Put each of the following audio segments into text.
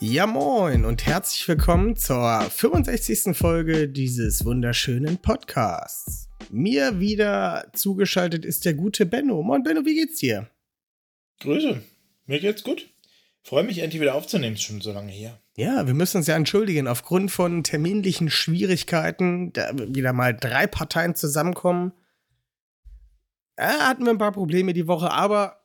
Ja moin und herzlich willkommen zur 65. Folge dieses wunderschönen Podcasts. Mir wieder zugeschaltet ist der gute Benno. Moin Benno, wie geht's dir? Grüße, mir geht's gut. Freue mich endlich wieder aufzunehmen, ist schon so lange her. Ja, wir müssen uns ja entschuldigen, aufgrund von terminlichen Schwierigkeiten, da wieder mal drei Parteien zusammenkommen. Ja, hatten wir ein paar Probleme die Woche, aber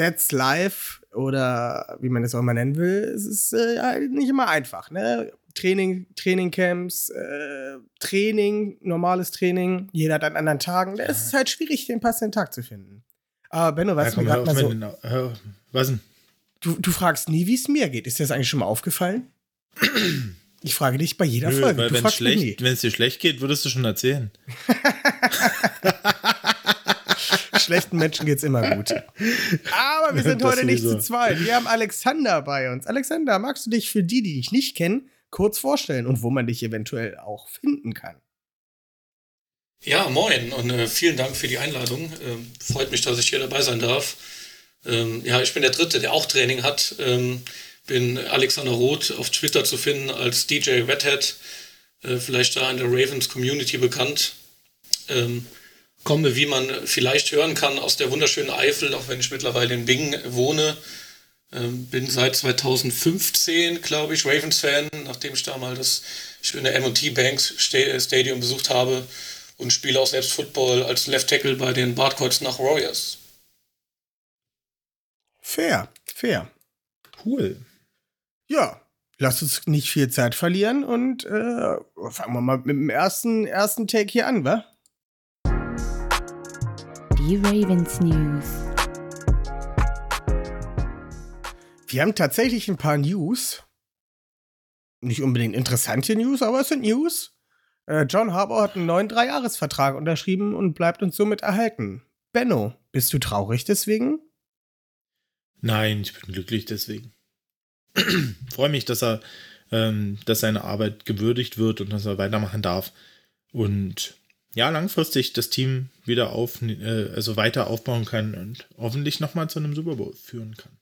that's life oder wie man es auch immer nennen will. Es ist äh, nicht immer einfach, ne? Training, Trainingcamps, äh, Training, normales Training, jeder hat an anderen Tagen. Ist es halt schwierig, den passenden Tag zu finden. Aber Benno, was ja, mir gerade mal so. Uh, was denn? Du, du fragst nie, wie es mir geht. Ist dir das eigentlich schon mal aufgefallen? Ich frage dich bei jeder Nö, Folge. Weil wenn es dir schlecht geht, würdest du schon erzählen. Schlechten Menschen geht es immer gut. Aber wir sind heute nicht zu zweit. Wir haben Alexander bei uns. Alexander, magst du dich für die, die dich nicht kennen, kurz vorstellen und wo man dich eventuell auch finden kann? Ja, moin und äh, vielen Dank für die Einladung. Ähm, freut mich, dass ich hier dabei sein darf. Ähm, ja, ich bin der Dritte, der auch Training hat. Ähm, bin Alexander Roth auf Twitter zu finden als DJ Redhead, äh, vielleicht da in der Ravens Community bekannt. Ähm, komme, wie man vielleicht hören kann, aus der wunderschönen Eifel, auch wenn ich mittlerweile in Bingen wohne. Ähm, bin seit 2015, glaube ich, Ravens-Fan, nachdem ich da mal das schöne M&T Banks Stadium besucht habe und spiele auch selbst Football als Left Tackle bei den Bartkreuz nach Warriors. Fair, fair. Cool. Ja, lass uns nicht viel Zeit verlieren und äh, fangen wir mal mit dem ersten, ersten Take hier an, wa? Die Ravens News. Wir haben tatsächlich ein paar News. Nicht unbedingt interessante News, aber es sind News. Äh, John Harbour hat einen neuen Dreijahresvertrag unterschrieben und bleibt uns somit erhalten. Benno, bist du traurig deswegen? Nein, ich bin glücklich deswegen. Freue mich, dass er, ähm, dass seine Arbeit gewürdigt wird und dass er weitermachen darf. Und ja, langfristig das Team wieder auf, äh, also weiter aufbauen kann und hoffentlich nochmal zu einem Super Bowl führen kann.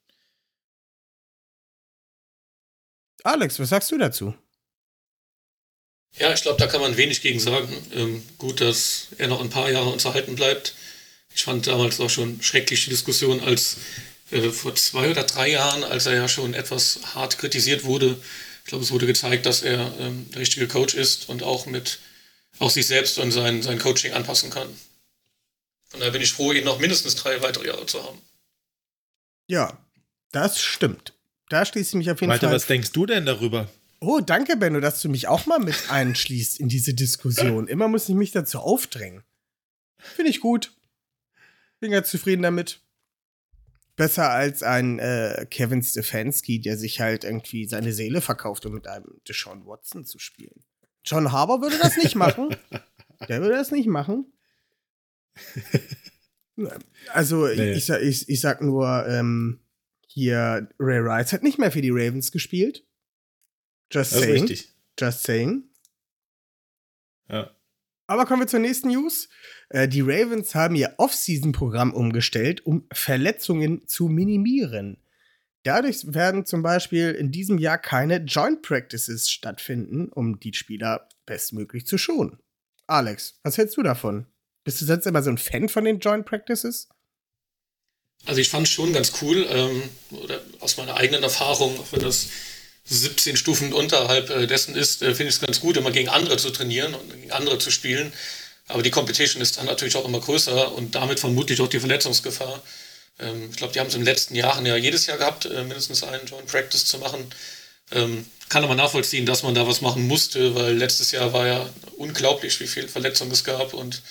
Alex, was sagst du dazu? Ja, ich glaube, da kann man wenig gegen sagen. Ähm, gut, dass er noch ein paar Jahre uns erhalten bleibt. Ich fand damals auch schon schreckliche Diskussion, als äh, vor zwei oder drei Jahren, als er ja schon etwas hart kritisiert wurde. Ich glaube, es wurde gezeigt, dass er ähm, der richtige Coach ist und auch mit auch sich selbst und sein, sein Coaching anpassen kann. Von daher bin ich froh, ihn noch mindestens drei weitere Jahre zu haben. Ja, das stimmt. Da schließe ich mich auf jeden Malte, Fall. was denkst du denn darüber? Oh, danke, Benno, dass du mich auch mal mit einschließt in diese Diskussion. Immer muss ich mich dazu aufdrängen. Finde ich gut. Bin ganz zufrieden damit besser als ein äh, Kevin Stefanski, der sich halt irgendwie seine Seele verkauft, um mit einem Deshaun Watson zu spielen. John Harbour würde das nicht machen. der würde das nicht machen. Also, nee. ich, ich, ich sag nur, ähm, hier, Ray Rice hat nicht mehr für die Ravens gespielt. Just das saying. Richtig. Just saying. Ja. Aber kommen wir zur nächsten News. Äh, die Ravens haben ihr Off-Season-Programm umgestellt, um Verletzungen zu minimieren. Dadurch werden zum Beispiel in diesem Jahr keine Joint Practices stattfinden, um die Spieler bestmöglich zu schonen. Alex, was hältst du davon? Bist du sonst immer so ein Fan von den Joint Practices? Also ich fand es schon ganz cool, ähm, oder aus meiner eigenen Erfahrung, auch wenn das 17 Stufen unterhalb äh, dessen ist, äh, finde ich es ganz gut, immer gegen andere zu trainieren und gegen andere zu spielen. Aber die Competition ist dann natürlich auch immer größer und damit vermutlich auch die Verletzungsgefahr. Ähm, ich glaube, die haben es in den letzten Jahren ja jedes Jahr gehabt, äh, mindestens einen Joint Practice zu machen. Ähm, kann aber nachvollziehen, dass man da was machen musste, weil letztes Jahr war ja unglaublich, wie viele Verletzungen es gab und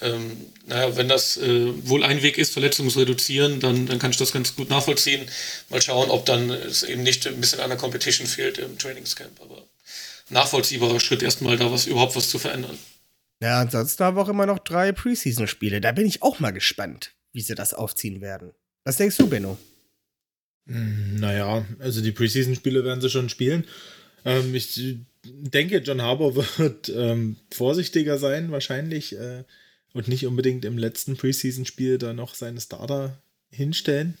ähm, naja, wenn das äh, wohl ein Weg ist, Verletzungen zu reduzieren, dann, dann kann ich das ganz gut nachvollziehen. Mal schauen, ob dann es eben nicht ein bisschen an der Competition fehlt im Trainingscamp. Aber nachvollziehbarer Schritt, erstmal da was überhaupt was zu verändern. Ja, ansonsten haben wir auch immer noch drei Preseason-Spiele. Da bin ich auch mal gespannt, wie sie das aufziehen werden. Was denkst du, Benno? Hm, naja, also die Preseason-Spiele werden sie schon spielen. Ähm, ich denke, John Harbour wird ähm, vorsichtiger sein, wahrscheinlich, äh, und nicht unbedingt im letzten Preseason-Spiel da noch seine Starter hinstellen.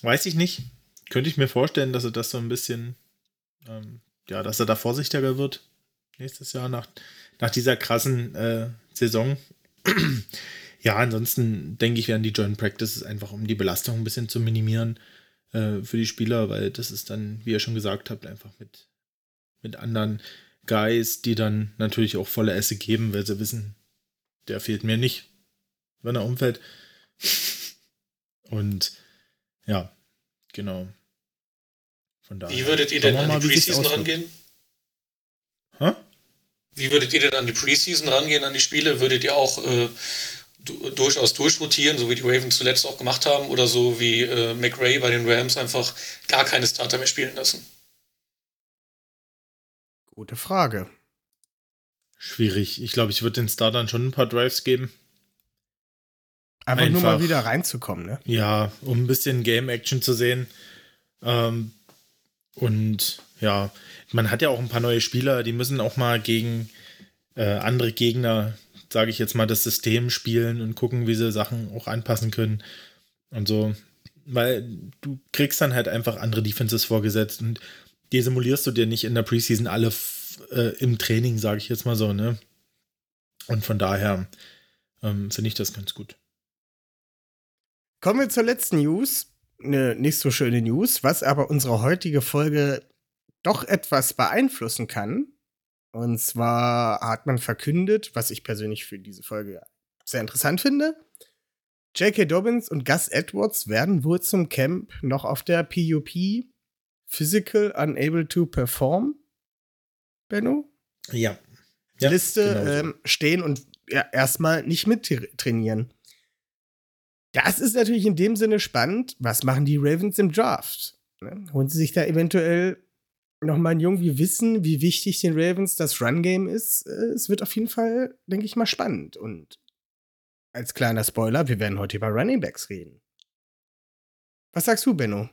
Weiß ich nicht. Könnte ich mir vorstellen, dass er das so ein bisschen, ähm, ja, dass er da vorsichtiger wird nächstes Jahr nach, nach dieser krassen äh, Saison. Ja, ansonsten denke ich, werden die Joint Practices einfach, um die Belastung ein bisschen zu minimieren äh, für die Spieler, weil das ist dann, wie ihr schon gesagt habt, einfach mit, mit anderen Guys, die dann natürlich auch volle Esse geben, weil sie wissen, der fehlt mir nicht, wenn er umfällt. Und ja, genau. Von daher. Wie würdet ihr denn an die Preseason rangehen? Hä? Wie würdet ihr denn an die Preseason rangehen, an die Spiele? Würdet ihr auch äh, durchaus durchrotieren, so wie die Ravens zuletzt auch gemacht haben, oder so wie äh, McRae bei den Rams einfach gar keine Starter mehr spielen lassen? Gute Frage. Schwierig. Ich glaube, ich würde den Startern schon ein paar Drives geben. Einfach, Einfach, nur mal wieder reinzukommen, ne? Ja, um ein bisschen Game-Action zu sehen. Ähm, und ja, man hat ja auch ein paar neue Spieler, die müssen auch mal gegen äh, andere Gegner, sage ich jetzt mal, das System spielen und gucken, wie sie Sachen auch anpassen können. Und so. Weil du kriegst dann halt einfach andere Defenses vorgesetzt und die simulierst du dir nicht in der Preseason alle äh, im Training, sage ich jetzt mal so, ne? Und von daher ähm, finde ich das ganz gut. Kommen wir zur letzten News. Eine nicht so schöne News, was aber unsere heutige Folge doch etwas beeinflussen kann. Und zwar hat man verkündet, was ich persönlich für diese Folge sehr interessant finde. J.K. Dobbins und Gus Edwards werden wohl zum Camp noch auf der PUP Physical Unable to Perform, Benno? Ja. ja Liste genau so. ähm, stehen und ja, erstmal nicht mittrainieren. Das ist natürlich in dem Sinne spannend. Was machen die Ravens im Draft? Ne? Holen sie sich da eventuell nochmal einen Jungen? Wir wissen, wie wichtig den Ravens das Run-Game ist. Äh, es wird auf jeden Fall, denke ich mal, spannend. Und als kleiner Spoiler, wir werden heute über Running Backs reden. Was sagst du, Benno?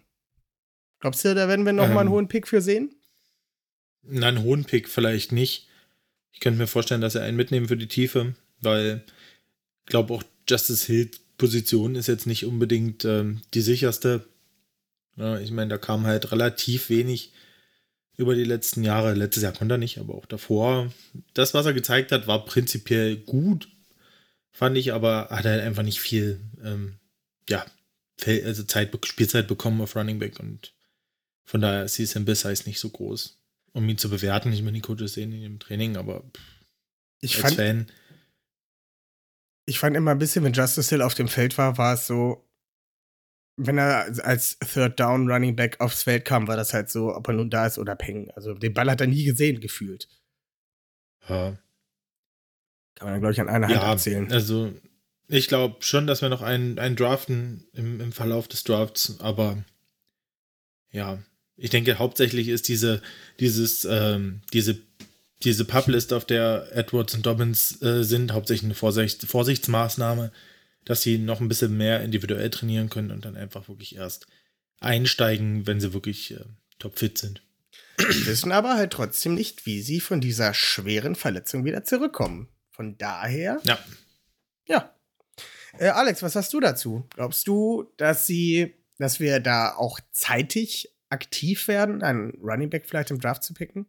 Glaubst du, da werden wir nochmal ähm, einen hohen Pick für sehen? Nein, einen hohen Pick vielleicht nicht. Ich könnte mir vorstellen, dass er einen mitnehmen für die Tiefe, weil ich glaube auch Justice Hill Position ist jetzt nicht unbedingt ähm, die sicherste. Ja, ich meine, da kam halt relativ wenig über die letzten Jahre. Letztes Jahr konnte er nicht, aber auch davor. Das, was er gezeigt hat, war prinzipiell gut, fand ich, aber hat er halt einfach nicht viel, ähm, ja, also Zeit, Spielzeit bekommen auf Running Back und von daher ist die Size nicht so groß, um ihn zu bewerten. Ich meine, die Coaches sehen ihn im Training, aber ich als fand, Fan ich fand immer ein bisschen, wenn Justice Hill auf dem Feld war, war es so, wenn er als Third Down Running Back aufs Feld kam, war das halt so, ob er nun da ist oder peng. Also den Ball hat er nie gesehen, gefühlt. Ja. Kann man, glaube ich, an einer Hand ja, erzählen. Also, ich glaube schon, dass wir noch einen, einen draften im, im Verlauf des Drafts, aber ja, ich denke, hauptsächlich ist diese, dieses, ähm, diese diese Publist, auf der Edwards und Dobbins äh, sind, hauptsächlich eine Vorsicht, Vorsichtsmaßnahme, dass sie noch ein bisschen mehr individuell trainieren können und dann einfach wirklich erst einsteigen, wenn sie wirklich äh, topfit sind. Wissen aber halt trotzdem nicht, wie sie von dieser schweren Verletzung wieder zurückkommen. Von daher. Ja. Ja. Äh, Alex, was hast du dazu? Glaubst du, dass sie, dass wir da auch zeitig aktiv werden, einen Running Back vielleicht im Draft zu picken?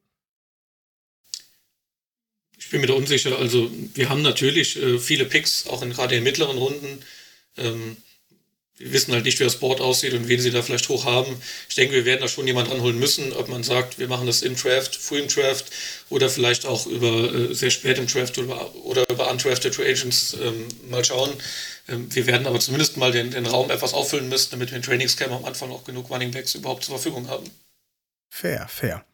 Ich bin mir da unsicher. Also wir haben natürlich äh, viele Picks, auch in, gerade in mittleren Runden. Ähm, wir wissen halt nicht, wie das Board aussieht und wen sie da vielleicht hoch haben. Ich denke, wir werden da schon jemanden ranholen müssen, ob man sagt, wir machen das im Draft, früh im Draft oder vielleicht auch über äh, sehr spät im Draft oder, oder über undrafted Free Agents ähm, mal schauen. Ähm, wir werden aber zumindest mal den, den Raum etwas auffüllen müssen, damit wir in Trainingscamp am Anfang auch genug Running Backs überhaupt zur Verfügung haben. Fair, fair.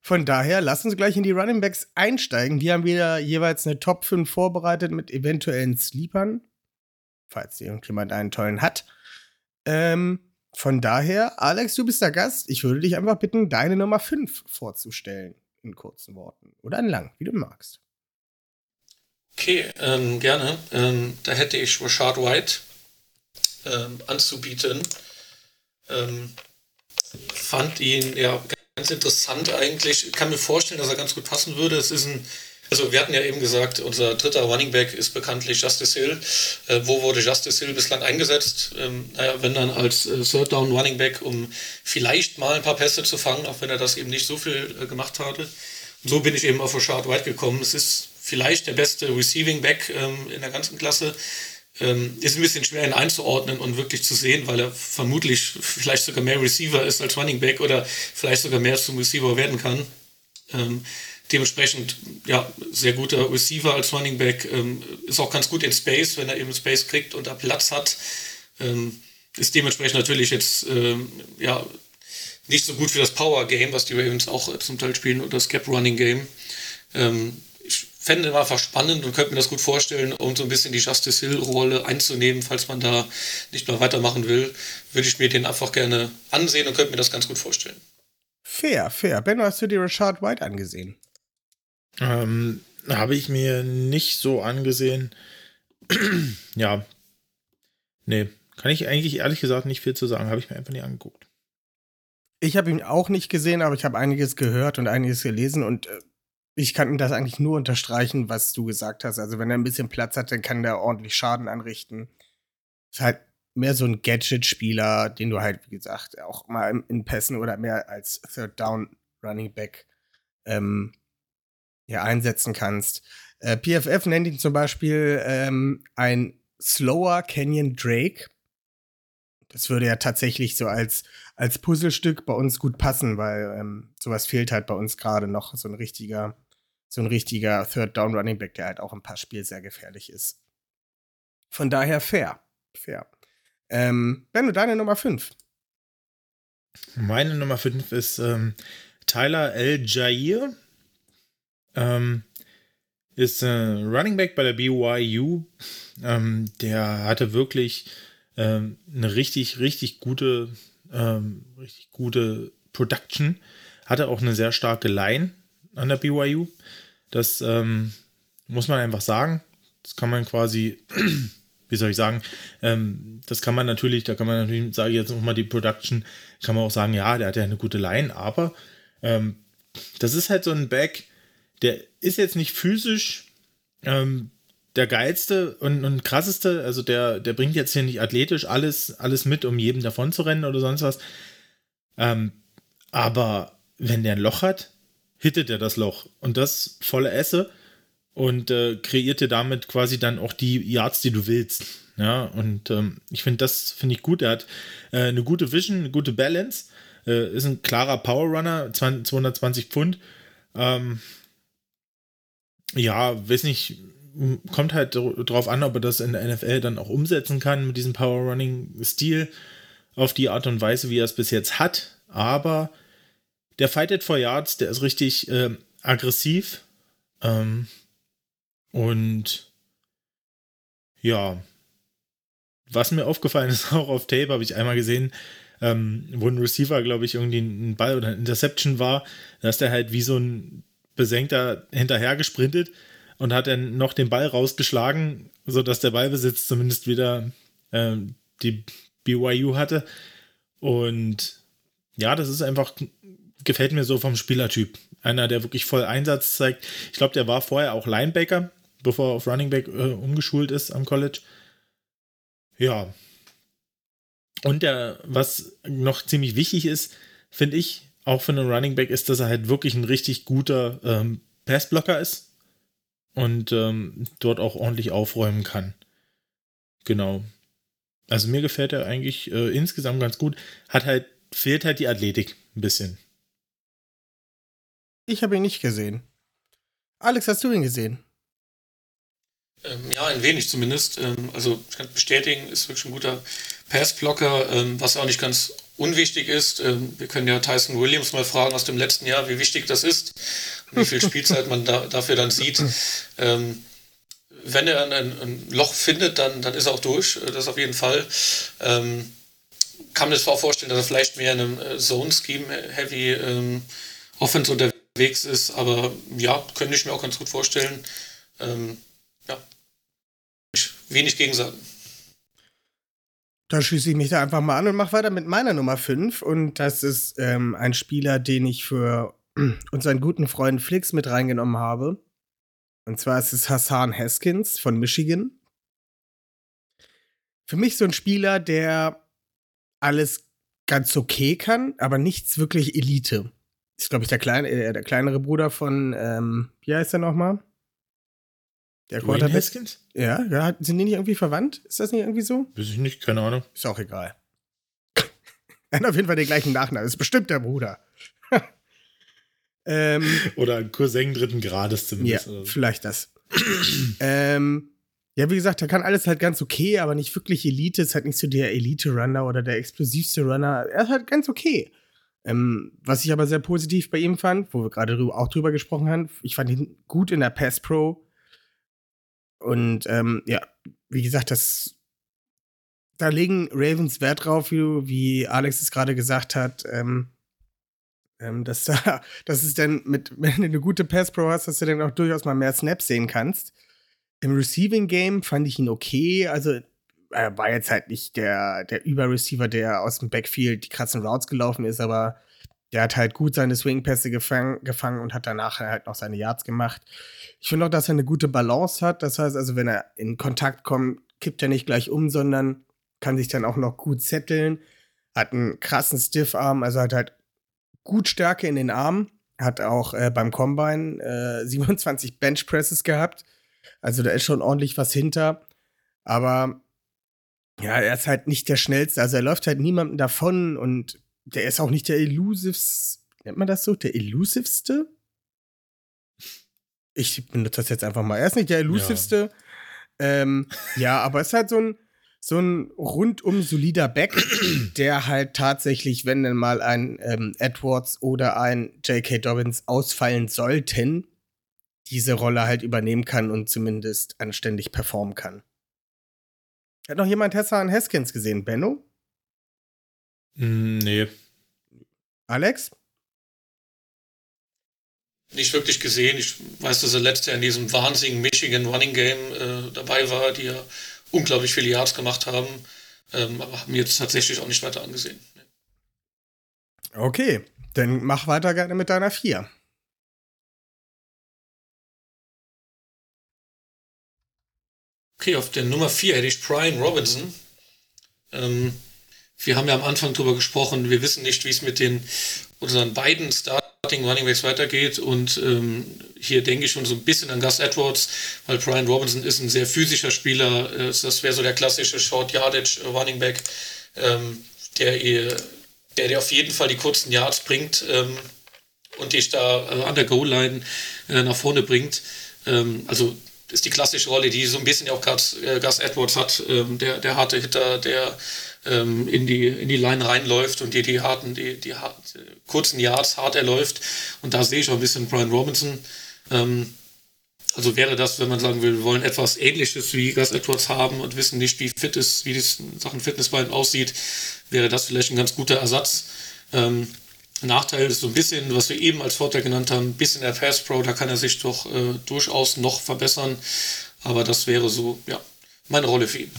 Von daher, lass uns gleich in die Running Backs einsteigen. Die haben wieder jeweils eine Top 5 vorbereitet mit eventuellen Sleepern, falls irgendjemand einen tollen hat. Ähm, von daher, Alex, du bist der Gast. Ich würde dich einfach bitten, deine Nummer 5 vorzustellen in kurzen Worten. Oder in lang, wie du magst. Okay, ähm, gerne. Ähm, da hätte ich Rashad White ähm, anzubieten. Ähm, fand ihn ja ganz interessant eigentlich. Ich kann mir vorstellen, dass er ganz gut passen würde. Es ist ein also wir hatten ja eben gesagt, unser dritter Running Back ist bekanntlich Justice Hill. Äh, wo wurde Justice Hill bislang eingesetzt? Ähm, naja, wenn dann als äh, Third Down Running Back, um vielleicht mal ein paar Pässe zu fangen, auch wenn er das eben nicht so viel äh, gemacht hatte. Und so bin ich eben auf Rashad White gekommen. Es ist vielleicht der beste Receiving Back ähm, in der ganzen Klasse. Ähm, ist ein bisschen schwer ihn einzuordnen und wirklich zu sehen, weil er vermutlich vielleicht sogar mehr Receiver ist als Running Back oder vielleicht sogar mehr zum Receiver werden kann. Ähm, dementsprechend, ja, sehr guter Receiver als Running Back, ähm, ist auch ganz gut in Space, wenn er eben Space kriegt und da Platz hat. Ähm, ist dementsprechend natürlich jetzt, ähm, ja, nicht so gut für das Power Game, was die Ravens auch zum Teil spielen, oder das Cap Running Game. Ähm, ich fände einfach spannend und könnte mir das gut vorstellen, um so ein bisschen die Justice Hill-Rolle einzunehmen, falls man da nicht mehr weitermachen will, würde ich mir den einfach gerne ansehen und könnte mir das ganz gut vorstellen. Fair, fair. Ben, hast du dir Richard White angesehen? Ähm, habe ich mir nicht so angesehen. ja. Nee, kann ich eigentlich ehrlich gesagt nicht viel zu sagen. Habe ich mir einfach nicht angeguckt. Ich habe ihn auch nicht gesehen, aber ich habe einiges gehört und einiges gelesen und äh, ich kann das eigentlich nur unterstreichen, was du gesagt hast. Also wenn er ein bisschen Platz hat, dann kann der ordentlich Schaden anrichten. Ist halt mehr so ein Gadget-Spieler, den du halt, wie gesagt, auch mal in Pässen oder mehr als Third Down Running Back ähm, ja, einsetzen kannst. Äh, PFF nennt ihn zum Beispiel ähm, ein slower Canyon Drake. Das würde ja tatsächlich so als, als Puzzlestück bei uns gut passen, weil ähm, sowas fehlt halt bei uns gerade noch. So ein richtiger, so ein richtiger Third Down Running Back, der halt auch im Passspiel sehr gefährlich ist. Von daher fair. Fair. Ähm, Benno, deine Nummer 5. Meine Nummer 5 ist ähm, Tyler L. Jair ähm, ist äh, Running Back bei der BYU. Ähm, der hatte wirklich ähm, eine richtig, richtig gute, ähm, richtig gute Production. Hatte auch eine sehr starke Line an der BYU. Das ähm, muss man einfach sagen. Das kann man quasi, wie soll ich sagen, ähm, das kann man natürlich, da kann man natürlich, sage ich jetzt nochmal die Production, kann man auch sagen, ja, der hat ja eine gute Line, aber ähm, das ist halt so ein Back, der ist jetzt nicht physisch ähm, der geilste und, und krasseste, also der, der bringt jetzt hier nicht athletisch alles, alles mit, um jedem davon zu rennen oder sonst was. Ähm, aber wenn der ein Loch hat, hittet er das Loch und das volle Esse und äh, kreiert dir damit quasi dann auch die Yards, die du willst. Ja, und ähm, ich finde, das finde ich gut. Er hat äh, eine gute Vision, eine gute Balance, äh, ist ein klarer Power Runner, 220 Pfund. Ähm, ja, weiß nicht, kommt halt drauf an, ob er das in der NFL dann auch umsetzen kann mit diesem Power Running Stil auf die Art und Weise, wie er es bis jetzt hat. Aber der Fighted for Yards, der ist richtig äh, aggressiv. Ähm, und ja, was mir aufgefallen ist, auch auf Tape habe ich einmal gesehen, ähm, wo ein Receiver, glaube ich, irgendwie ein Ball oder ein Interception war, dass der halt wie so ein besenkter hinterher gesprintet und hat dann noch den Ball rausgeschlagen, sodass der Ballbesitz zumindest wieder äh, die BYU hatte. Und ja, das ist einfach, gefällt mir so vom Spielertyp. Einer, der wirklich voll Einsatz zeigt. Ich glaube, der war vorher auch Linebacker, bevor er auf Running Back äh, umgeschult ist am College. Ja. Und der, was noch ziemlich wichtig ist, finde ich, auch für einen Running Back ist, dass er halt wirklich ein richtig guter ähm, Passblocker ist und ähm, dort auch ordentlich aufräumen kann. Genau. Also mir gefällt er eigentlich äh, insgesamt ganz gut. Hat halt, fehlt halt die Athletik ein bisschen. Ich habe ihn nicht gesehen. Alex, hast du ihn gesehen? Ähm, ja, ein wenig zumindest. Ähm, also ich kann bestätigen, ist wirklich ein guter Passblocker, ähm, was auch nicht ganz unwichtig ist. Ähm, wir können ja Tyson Williams mal fragen aus dem letzten Jahr, wie wichtig das ist und wie viel Spielzeit man da, dafür dann sieht. Ähm, wenn er ein, ein, Loch findet, dann, dann ist er auch durch, äh, das auf jeden Fall. Ähm, kann mir das auch vorstellen, dass er vielleicht mehr in einem äh, Zone-Scheme-Heavy ähm, Offense unterwegs unterwegs ist. Aber ja, könnte ich mir auch ganz gut vorstellen. Ähm, ja, wenig gegen sagen. Da schließe ich mich da einfach mal an und mache weiter mit meiner Nummer 5. Und das ist ähm, ein Spieler, den ich für unseren guten Freund Flix mit reingenommen habe. Und zwar ist es Hassan Haskins von Michigan. Für mich so ein Spieler, der alles ganz okay kann, aber nichts wirklich Elite. Ist, glaube ich, der, kleine, äh, der kleinere Bruder von, ähm, wie heißt er nochmal? Der Quarterback. Haskins? Ja, ja, sind die nicht irgendwie verwandt? Ist das nicht irgendwie so? Weiß ich nicht, keine Ahnung. Ist auch egal. er hat auf jeden Fall den gleichen Nachnamen. Ist bestimmt der Bruder. ähm, oder ein Cousin dritten Grades zumindest. Ja, so. vielleicht das. ähm, ja, wie gesagt, er kann alles halt ganz okay, aber nicht wirklich Elite. Ist halt nicht so der Elite-Runner oder der explosivste Runner. Er ist halt ganz okay. Ähm, was ich aber sehr positiv bei ihm fand, wo wir gerade auch drüber gesprochen haben, ich fand ihn gut in der Pass Pro. Und ähm, ja, wie gesagt, das da legen Ravens Wert drauf, wie, wie Alex es gerade gesagt hat, ähm, ähm, dass da, dass es denn mit, wenn du eine gute Pass Pro hast, dass du dann auch durchaus mal mehr Snaps sehen kannst. Im Receiving Game fand ich ihn okay, also er war jetzt halt nicht der, der Überreceiver, der aus dem Backfield die krassen Routes gelaufen ist, aber der hat halt gut seine Swingpässe gefangen, und hat danach halt noch seine Yards gemacht. Ich finde auch, dass er eine gute Balance hat. Das heißt also, wenn er in Kontakt kommt, kippt er nicht gleich um, sondern kann sich dann auch noch gut zetteln. Hat einen krassen Stiffarm, also hat halt gut Stärke in den Armen. Hat auch äh, beim Combine äh, 27 Benchpresses gehabt. Also da ist schon ordentlich was hinter. Aber ja, er ist halt nicht der schnellste. Also er läuft halt niemandem davon und der ist auch nicht der elusivste. Nennt man das so? Der elusivste? Ich benutze das jetzt einfach mal. Er ist nicht der elusivste. Ja, ähm, ja aber es ist halt so ein, so ein rundum solider Back, der halt tatsächlich, wenn dann mal ein ähm, Edwards oder ein J.K. Dobbins ausfallen sollten, diese Rolle halt übernehmen kann und zumindest anständig performen kann. Hat noch jemand Hassan Haskins gesehen, Benno? Mm, nee. Alex? Nicht wirklich gesehen. Ich weiß, dass er letztes Jahr in diesem wahnsinnigen Michigan Running Game äh, dabei war, die ja unglaublich viele Yards gemacht haben. Ähm, aber haben mir jetzt tatsächlich auch nicht weiter angesehen. Nee. Okay, dann mach weiter gerne mit deiner 4. Okay, auf der Nummer 4 hätte ich Brian Robinson. Ähm, wir haben ja am Anfang darüber gesprochen, wir wissen nicht, wie es mit den unseren beiden Starting Running Backs weitergeht. Und ähm, hier denke ich schon so ein bisschen an Gus Edwards, weil Brian Robinson ist ein sehr physischer Spieler. Äh, das wäre so der klassische Short Yardage Running Back, ähm, der, der, der auf jeden Fall die kurzen Yards bringt ähm, und dich da äh, an der Goal-Line äh, nach vorne bringt. Ähm, also ist die klassische Rolle, die so ein bisschen auch Gus, äh, Gus Edwards hat, ähm, der, der harte Hitter, der ähm, in, die, in die Line reinläuft und die, die harten, die, die, harten, die kurzen Yards hart erläuft. Und da sehe ich auch ein bisschen Brian Robinson. Ähm, also wäre das, wenn man sagen will, wir wollen etwas ähnliches wie Gus Edwards haben und wissen nicht, wie fit ist, wie die Sachen Fitness bei ihm aussieht, wäre das vielleicht ein ganz guter Ersatz. Ähm, Nachteil ist so ein bisschen, was wir eben als Vorteil genannt haben, ein bisschen der Pass Pro, da kann er sich doch äh, durchaus noch verbessern. Aber das wäre so, ja, meine Rolle für ihn.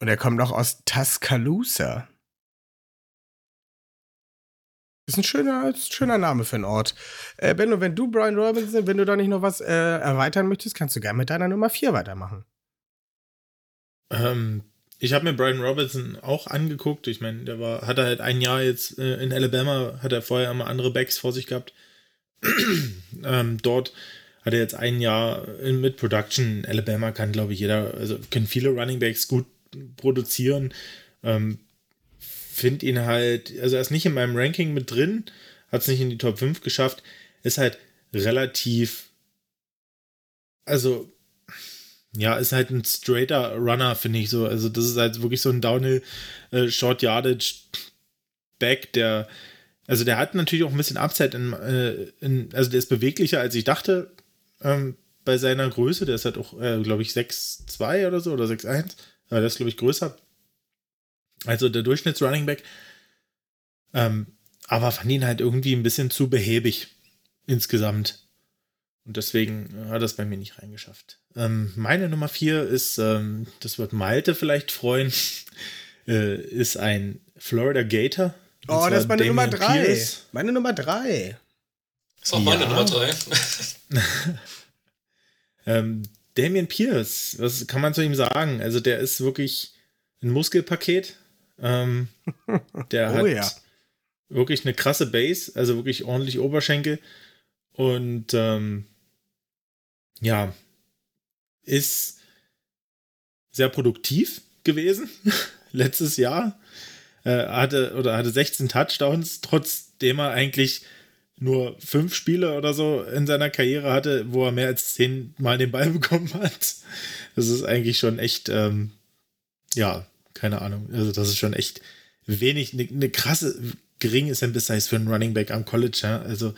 Und er kommt noch aus Tuscaloosa. Ist ein schöner, ist ein schöner Name für einen Ort. Äh, Benno, wenn du Brian Robinson, wenn du da nicht noch was äh, erweitern möchtest, kannst du gerne mit deiner Nummer 4 weitermachen. Ähm, ich habe mir Brian Robinson auch angeguckt. Ich meine, der war, hat er halt ein Jahr jetzt äh, in Alabama, hat er vorher immer andere Backs vor sich gehabt. ähm, dort hat er jetzt ein Jahr in, mit Production. Alabama kann, glaube ich, jeder, also können viele Running Backs gut produzieren. Ähm, Finde ihn halt, also er ist nicht in meinem Ranking mit drin, hat es nicht in die Top 5 geschafft, ist halt relativ, also ja, ist halt ein straighter Runner, finde ich so. Also, das ist halt wirklich so ein Downhill äh, Short Yardage Back, der, also der hat natürlich auch ein bisschen Upside in, äh, in also der ist beweglicher, als ich dachte, ähm, bei seiner Größe. Der ist halt auch, äh, glaube ich, 6'2 oder so oder 6'1. Aber der ist, glaube ich, größer. Also der Durchschnitts-Running Back. Ähm, aber fand ihn halt irgendwie ein bisschen zu behäbig insgesamt. Und deswegen hat das bei mir nicht reingeschafft. Ähm, meine Nummer vier ist, ähm, das wird Malte vielleicht freuen, äh, ist ein Florida Gator. Oh, das ist meine Nummer drei. Pierce. Meine Nummer drei. Ist auch meine ja. Nummer drei. ähm, Damien Pierce, was kann man zu ihm sagen? Also, der ist wirklich ein Muskelpaket. Ähm, der oh, hat ja. wirklich eine krasse Base, also wirklich ordentlich Oberschenkel. Und ähm, ja, ist sehr produktiv gewesen letztes Jahr. Äh, hatte oder hatte 16 Touchdowns, trotzdem er eigentlich nur fünf Spiele oder so in seiner Karriere hatte, wo er mehr als zehn Mal den Ball bekommen hat. Das ist eigentlich schon echt, ähm, ja, keine Ahnung. Also, das ist schon echt wenig, eine ne krasse, geringe Sample Size für einen Running Back am College. Ja? Also,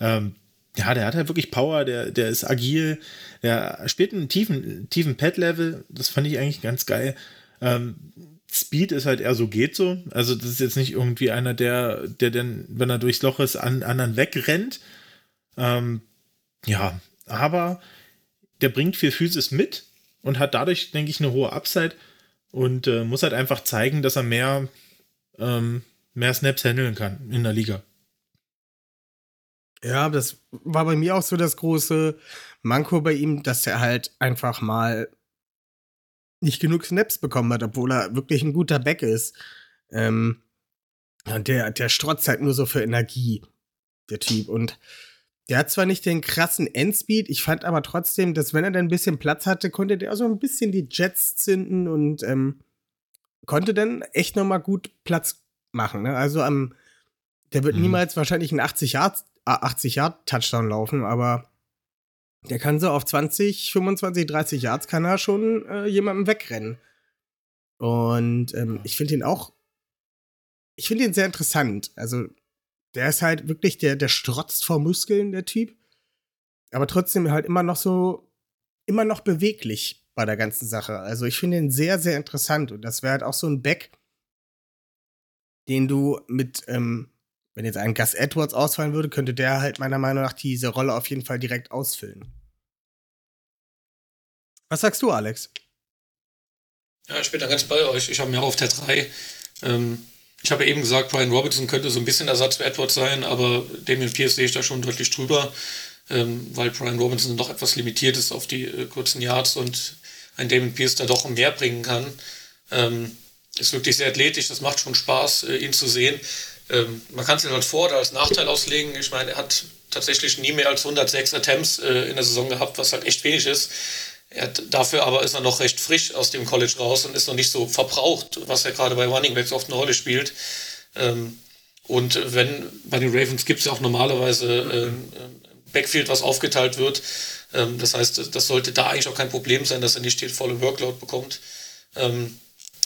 ähm, ja, der hat halt wirklich Power, der, der ist agil, der spielt einen tiefen, tiefen Pad-Level, das fand ich eigentlich ganz geil. Ähm, Speed ist halt eher so geht so. Also, das ist jetzt nicht irgendwie einer, der, der dann, wenn er durchs Loch ist, an anderen wegrennt. Ähm, ja, aber der bringt viel Physis mit und hat dadurch, denke ich, eine hohe Upside und äh, muss halt einfach zeigen, dass er mehr, ähm, mehr Snaps handeln kann in der Liga. Ja, das war bei mir auch so das große Manko bei ihm, dass er halt einfach mal nicht genug Snaps bekommen hat, obwohl er wirklich ein guter Back ist. Ähm, der, der strotzt halt nur so für Energie, der Typ. Und der hat zwar nicht den krassen Endspeed, ich fand aber trotzdem, dass wenn er dann ein bisschen Platz hatte, konnte der auch so ein bisschen die Jets zünden und ähm, konnte dann echt noch mal gut Platz machen. Ne? Also am, der wird mhm. niemals wahrscheinlich ein 80 Yards 80 Yard Touchdown laufen, aber der kann so auf 20, 25, 30 Yards kann er schon äh, jemandem wegrennen. Und ähm, ich finde ihn auch, ich finde ihn sehr interessant. Also der ist halt wirklich, der, der strotzt vor Muskeln, der Typ. Aber trotzdem halt immer noch so, immer noch beweglich bei der ganzen Sache. Also ich finde ihn sehr, sehr interessant. Und das wäre halt auch so ein Back, den du mit ähm, wenn jetzt ein Gus Edwards ausfallen würde, könnte der halt meiner Meinung nach diese Rolle auf jeden Fall direkt ausfüllen. Was sagst du, Alex? Ja, ich bin da ganz bei euch. Ich habe mir auch auf der 3. Ähm, ich habe eben gesagt, Brian Robinson könnte so ein bisschen Ersatz für Edwards sein, aber Damien Pierce sehe ich da schon deutlich drüber, ähm, weil Brian Robinson doch etwas limitiert ist auf die äh, kurzen Yards und ein Damien Pierce da doch mehr bringen kann. Ähm, ist wirklich sehr athletisch, das macht schon Spaß, äh, ihn zu sehen ähm, man kann es halt vor oder als Nachteil auslegen. Ich meine, er hat tatsächlich nie mehr als 106 Attempts äh, in der Saison gehabt, was halt echt wenig ist. Hat, dafür aber ist er noch recht frisch aus dem College raus und ist noch nicht so verbraucht, was ja gerade bei Running Backs oft eine Rolle spielt. Ähm, und wenn bei den Ravens gibt es ja auch normalerweise ähm, Backfield, was aufgeteilt wird. Ähm, das heißt, das sollte da eigentlich auch kein Problem sein, dass er nicht die volle Workload bekommt. Ähm,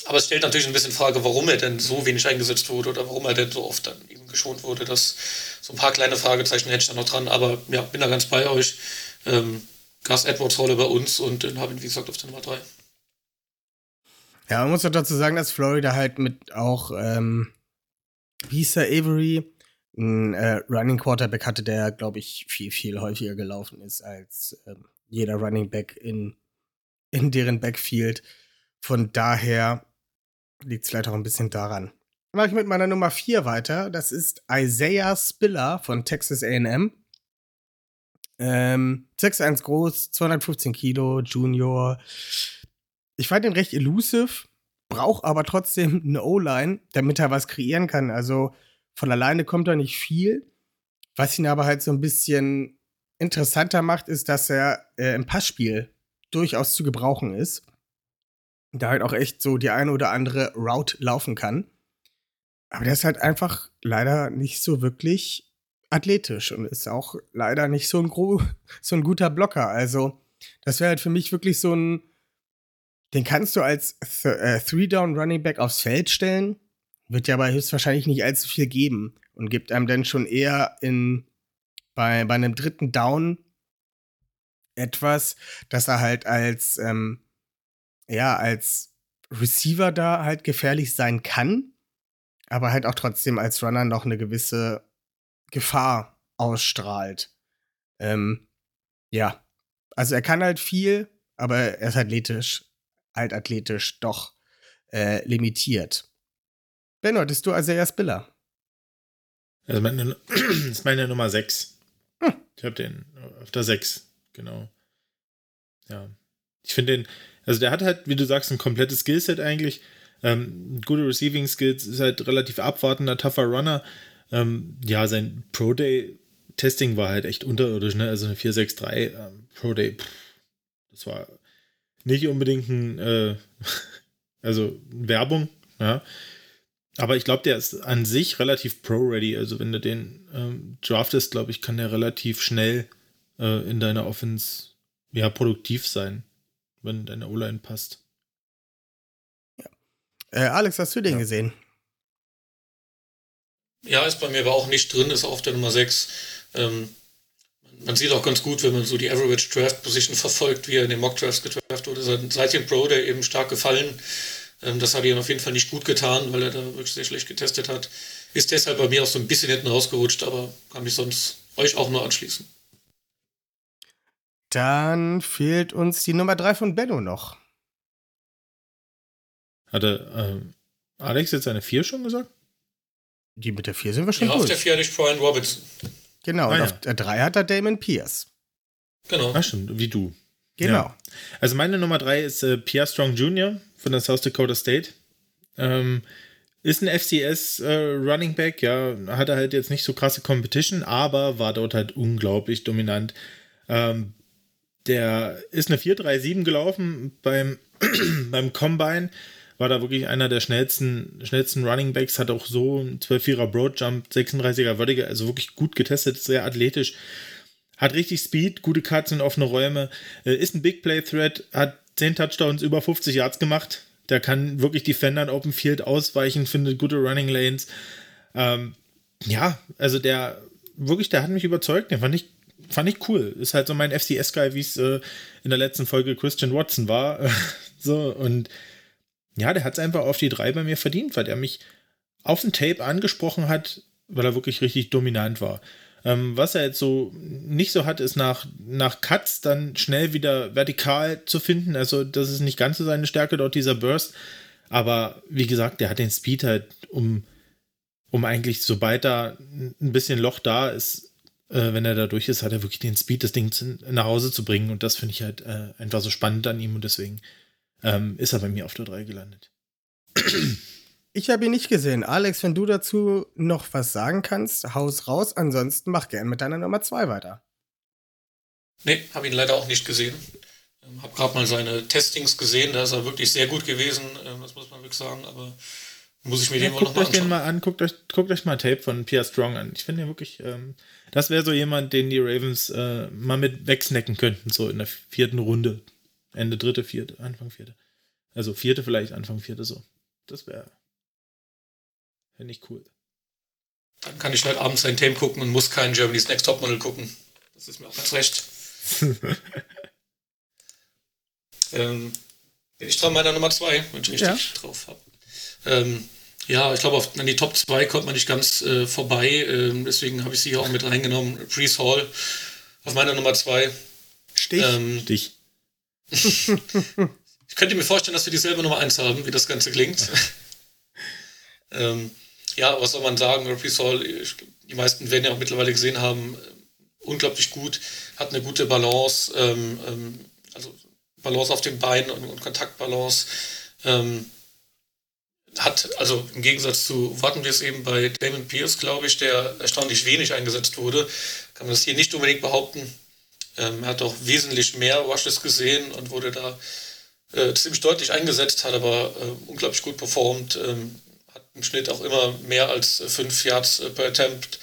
aber es stellt natürlich ein bisschen Frage, warum er denn so wenig eingesetzt wurde oder warum er denn so oft dann eben geschont wurde. Das so ein paar kleine Fragezeichen hätte ich da noch dran, aber ja, bin da ganz bei euch. Ähm, Gus Edwards Rolle bei uns und den habe ich, wie gesagt, auf der Nummer 3. Ja, man muss doch dazu sagen, dass Florida halt mit auch, ähm, wie Avery, ein äh, Running Quarterback hatte, der, glaube ich, viel, viel häufiger gelaufen ist als ähm, jeder Running Back in, in deren Backfield. Von daher liegt es vielleicht auch ein bisschen daran. Dann mache ich mit meiner Nummer 4 weiter. Das ist Isaiah Spiller von Texas AM. Ähm, 6'1 groß, 215 Kilo, Junior. Ich fand ihn recht elusive, braucht aber trotzdem eine O-Line, damit er was kreieren kann. Also von alleine kommt er nicht viel. Was ihn aber halt so ein bisschen interessanter macht, ist, dass er äh, im Passspiel durchaus zu gebrauchen ist da halt auch echt so die eine oder andere Route laufen kann. Aber der ist halt einfach leider nicht so wirklich athletisch und ist auch leider nicht so ein, gro so ein guter Blocker. Also, das wäre halt für mich wirklich so ein. Den kannst du als Th äh, Three-Down-Running Back aufs Feld stellen. Wird ja aber höchstwahrscheinlich nicht allzu viel geben und gibt einem dann schon eher in, bei, bei einem dritten Down etwas, dass er halt als ähm, ja, als Receiver da halt gefährlich sein kann. aber halt auch trotzdem als Runner noch eine gewisse Gefahr ausstrahlt. Ähm, ja, also er kann halt viel, aber er ist athletisch, halt athletisch doch äh, limitiert. Benno, hattest du? Also meine, das ist meine Nummer 6. Hm. Ich habe den auf der 6, genau. Ja. Ich finde den, also der hat halt, wie du sagst, ein komplettes Skillset eigentlich. Ähm, gute Receiving Skills, ist halt relativ abwartender, tougher Runner. Ähm, ja, sein Pro Day Testing war halt echt unterirdisch, ne? Also eine 463 ähm, Pro Day, pff, das war nicht unbedingt ein, äh, also Werbung, ja. Aber ich glaube, der ist an sich relativ pro-ready. Also wenn du den ähm, draftest, glaube ich, kann der relativ schnell äh, in deiner Offense ja produktiv sein, wenn deine O-Line passt. Ja. Äh, Alex, hast du den Ja. gesehen? Ja, ist bei mir aber auch nicht drin, ist auf der Nummer 6. Ähm, man sieht auch ganz gut, wenn man so die Average Draft Position verfolgt, wie er in den Mock Drafts gedraft wurde. Seit, dem Pro, der eben stark gefallen. Ähm, das hat ihm auf jeden Fall nicht gut getan, weil er da wirklich sehr schlecht getestet hat. Ist deshalb bei mir auch so ein bisschen hinten rausgerutscht, aber kann mich sonst euch auch nur anschließen. Dann fehlt uns die Nummer 3 von Benno noch. Hatte ähm, Alex jetzt seine 4 schon gesagt? Die mit der 4 sind wir schon Ja, auf durch. der 4 hatte ich Brian Robinson. Genau, Ah, und ja. auf der 3 hat er Damon Pierce. Genau. Ah, stimmt, wie du. Genau. Ja. Also meine Nummer 3 ist äh, Pierre Strong Jr. von der South Dakota State. Ähm, ist ein FCS äh, Running Back, ja, hatte halt jetzt nicht so krasse Competition, aber war dort halt unglaublich dominant. Ähm, der ist eine 4-3-7 gelaufen beim, beim Combine, war da wirklich einer der schnellsten, schnellsten Running Backs, hat auch so einen 12-4er Broad Jump, 36er Vertical, also wirklich gut getestet, sehr athletisch. Hat richtig Speed, gute Cuts und offene Räume. Äh, ist ein Big Play Threat, hat 10 Touchdowns, über 50 Yards gemacht. Der kann wirklich Defendern Open Field ausweichen, findet gute Running Lanes. Ähm, ja, also der wirklich, der hat mich überzeugt. Den fand ich, fand ich cool. Ist halt so mein FCS-Guy, wie es äh, in der letzten Folge Christian Watson war. so, und ja, der hat es einfach auf die drei bei mir verdient, weil er mich auf dem Tape angesprochen hat, weil er wirklich richtig dominant war. Ähm, was er jetzt so nicht so hat, ist nach, nach Cuts dann schnell wieder vertikal zu finden. Also, das ist nicht ganz so seine Stärke dort, dieser Burst. Aber wie gesagt, der hat den Speed halt, um, um eigentlich, sobald da ein bisschen Loch da ist, äh, wenn er da durch ist, hat er wirklich den Speed, das Ding zu, nach Hause zu bringen. Und das finde ich halt äh, einfach so spannend an ihm und deswegen ähm, ist er bei mir auf der 3 gelandet. Ich habe ihn nicht gesehen. Alex, wenn du dazu noch was sagen kannst, haus raus. Ansonsten mach gern mit deiner Nummer 2 weiter. Nee, habe ihn leider auch nicht gesehen. Ähm, habe gerade mal seine Testings gesehen, da ist er wirklich sehr gut gewesen, ähm, das muss man wirklich sagen, aber muss ich mir Ja, den wohl guckt euch den mal an, guckt euch, guckt euch mal Tape von Pierre Strong an. Ich finde den wirklich, ähm, das wäre so jemand, den die Ravens äh, mal mit wegsnacken könnten, so in der vierten Runde. Ende dritte, vierte, Anfang vierte. Also vierte vielleicht, Anfang vierte so. Das wäre, finde ich cool. Dann kann ich halt abends sein Tape gucken und muss kein Germany's Next Topmodel gucken. Das ist mir auch ganz recht. ähm, bin ich dran meiner Nummer 2, wenn ich richtig Ja. drauf habe. Ähm, ja, ich glaube, an die Top 2 kommt man nicht ganz äh, vorbei. Ähm, deswegen habe ich sie hier auch mit reingenommen. Brees Hall auf meiner Nummer 2. Stich. Ähm, Dich. ich könnte mir vorstellen, dass wir dieselbe Nummer 1 haben, wie das Ganze klingt. ähm, ja, was soll man sagen? Brees Hall, ich, die meisten werden ja auch mittlerweile gesehen haben, äh, unglaublich gut, hat eine gute Balance, ähm, ähm, also Balance auf den Beinen und, und Kontaktbalance. Ähm, hat, also im Gegensatz zu, warten wir es eben bei Damon Pierce, glaube ich, der erstaunlich wenig eingesetzt wurde, kann man das hier nicht unbedingt behaupten. Ähm, er hat auch wesentlich mehr Rushes gesehen und wurde da äh, ziemlich deutlich eingesetzt, hat aber äh, unglaublich gut performt, ähm, hat im Schnitt auch immer mehr als 5 Yards äh, per Attempt,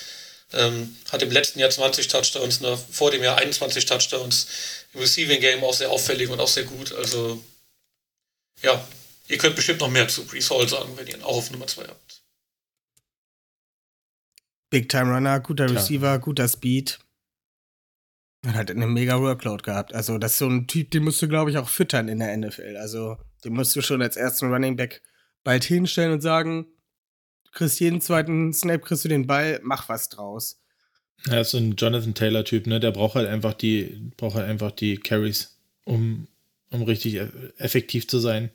ähm, hat im letzten Jahr 20 Touchdowns, ne, vor dem Jahr 21 Touchdowns, im Receiving Game auch sehr auffällig und auch sehr gut, also ja, ihr könnt bestimmt noch mehr zu Brees Hall sagen, wenn ihr ihn auch auf Nummer 2 habt. Big Time Runner, guter Klar. Receiver, guter Speed. Und hat eine mega Workload gehabt. Also, das ist so ein Typ, den musst du, glaube ich, auch füttern in der NFL. Also, den musst du schon als ersten Running Back bald hinstellen und sagen, kriegst jeden zweiten Snap, kriegst du den Ball, mach was draus. Er ist so ein Jonathan Taylor-Typ, ne? Der braucht halt einfach die, braucht halt einfach die Carries, um, um richtig effektiv zu sein.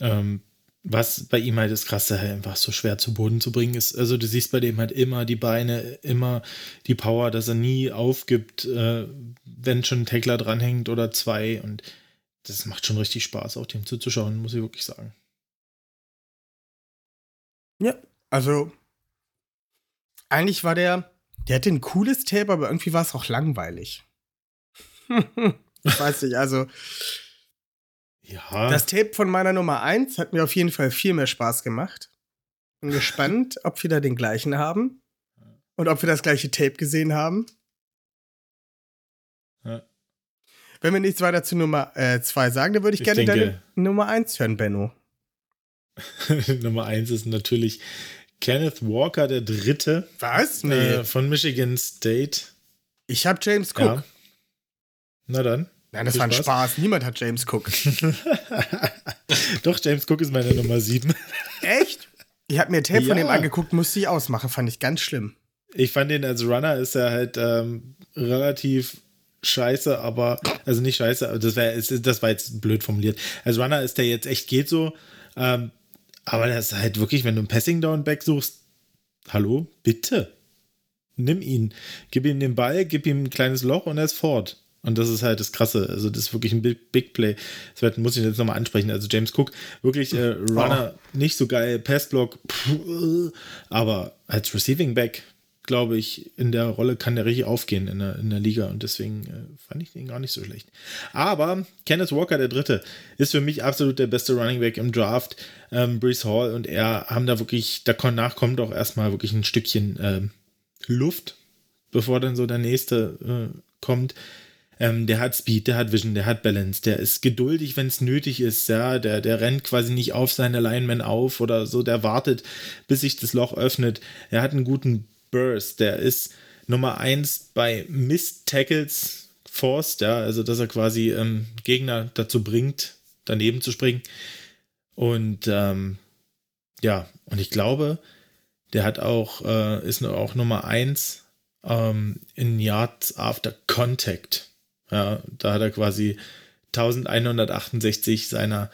Ähm, was bei ihm halt das Krasse halt einfach so schwer zu Boden zu bringen ist. Also du siehst bei dem halt immer die Beine, immer die Power, dass er nie aufgibt, äh, wenn schon ein Tackler dranhängt oder zwei. Und das macht schon richtig Spaß, auch dem zuzuschauen, muss ich wirklich sagen. Ja, also eigentlich war der, der hatte ein cooles Tape, aber irgendwie war es auch langweilig. ich weiß nicht, also ja. Das Tape von meiner Nummer 1 hat mir auf jeden Fall viel mehr Spaß gemacht. Bin gespannt, ob wir da den gleichen haben. Und ob wir das gleiche Tape gesehen haben. Ja. Wenn wir nichts weiter zu Nummer 2 äh, sagen, dann würde ich, Ich gerne denke- deine Nummer 1 hören, Benno. Nummer eins ist natürlich Kenneth Walker, der Dritte Was? Nee. äh, von Michigan State. ich habe James Cook. Ja. Na dann. Nein, das war ein Spaß. Spaß. Niemand hat James Cook. Doch, James Cook ist meine Nummer sieben. Echt? Ich habe mir Tape von Ja. dem angeguckt, musste ich ausmachen, fand ich ganz schlimm. Ich fand ihn als Runner ist er halt ähm, relativ scheiße, aber also nicht scheiße, aber das, wär, ist- das war jetzt blöd formuliert. Als Runner ist der jetzt echt geht so, ähm, aber das ist halt wirklich, wenn du einen Passing Down Back suchst, hallo, bitte, nimm ihn, gib ihm den Ball, gib ihm ein kleines Loch und er ist fort. Und das ist halt das Krasse. Also, das ist wirklich ein Big, Big Play. Das muss ich jetzt nochmal ansprechen. Also, James Cook, wirklich äh, Runner, nicht so geil, Passblock, pff, aber als Receiving Back, glaube ich, in der Rolle kann der richtig aufgehen in der, in der Liga. Und deswegen äh, fand ich den gar nicht so schlecht. Aber Kenneth Walker, der Dritte, ist für mich absolut der beste Running Back im Draft. Ähm, Brees Hall und er haben da wirklich, danach kommt auch erstmal wirklich ein Stückchen ähm, Luft, bevor dann so der nächste äh, kommt. Ähm, der hat Speed, der hat Vision, der hat Balance, der ist geduldig, wenn es nötig ist, ja, der, der rennt quasi nicht auf seine Linemen auf oder so, der wartet, bis sich das Loch öffnet. Er hat einen guten Burst, der ist Nummer eins bei Missed Tackles forced, ja, also dass er quasi ähm, Gegner dazu bringt, daneben zu springen. Und ähm, ja, und ich glaube, der hat auch, äh, ist auch Nummer eins ähm, in Yards after Contact. Ja, da hat er quasi 1168 seiner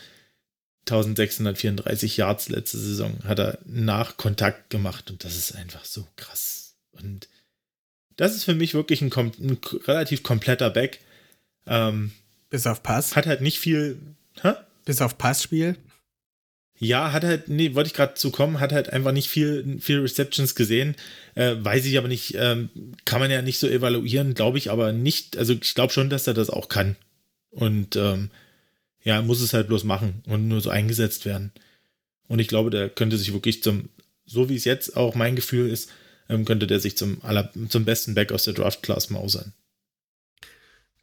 1634 Yards letzte Saison hat er nach Kontakt gemacht und das ist einfach so krass. Und das ist für mich wirklich ein, ein relativ kompletter Back. Ähm, Bis auf Pass. hat halt nicht viel. Hä? Bis auf Passspiel. Ja, hat halt, nee, wollte ich gerade zu kommen, hat halt einfach nicht viel, viel Receptions gesehen. Äh, weiß ich aber nicht, ähm, kann man ja nicht so evaluieren, glaube ich aber nicht. Also ich glaube schon, dass er das auch kann. Und ähm, ja, muss es halt bloß machen und nur so eingesetzt werden. Und ich glaube, der könnte sich wirklich zum, so wie es jetzt auch mein Gefühl ist, ähm, könnte der sich zum, aller, zum besten Back aus der Draft-Class mausern.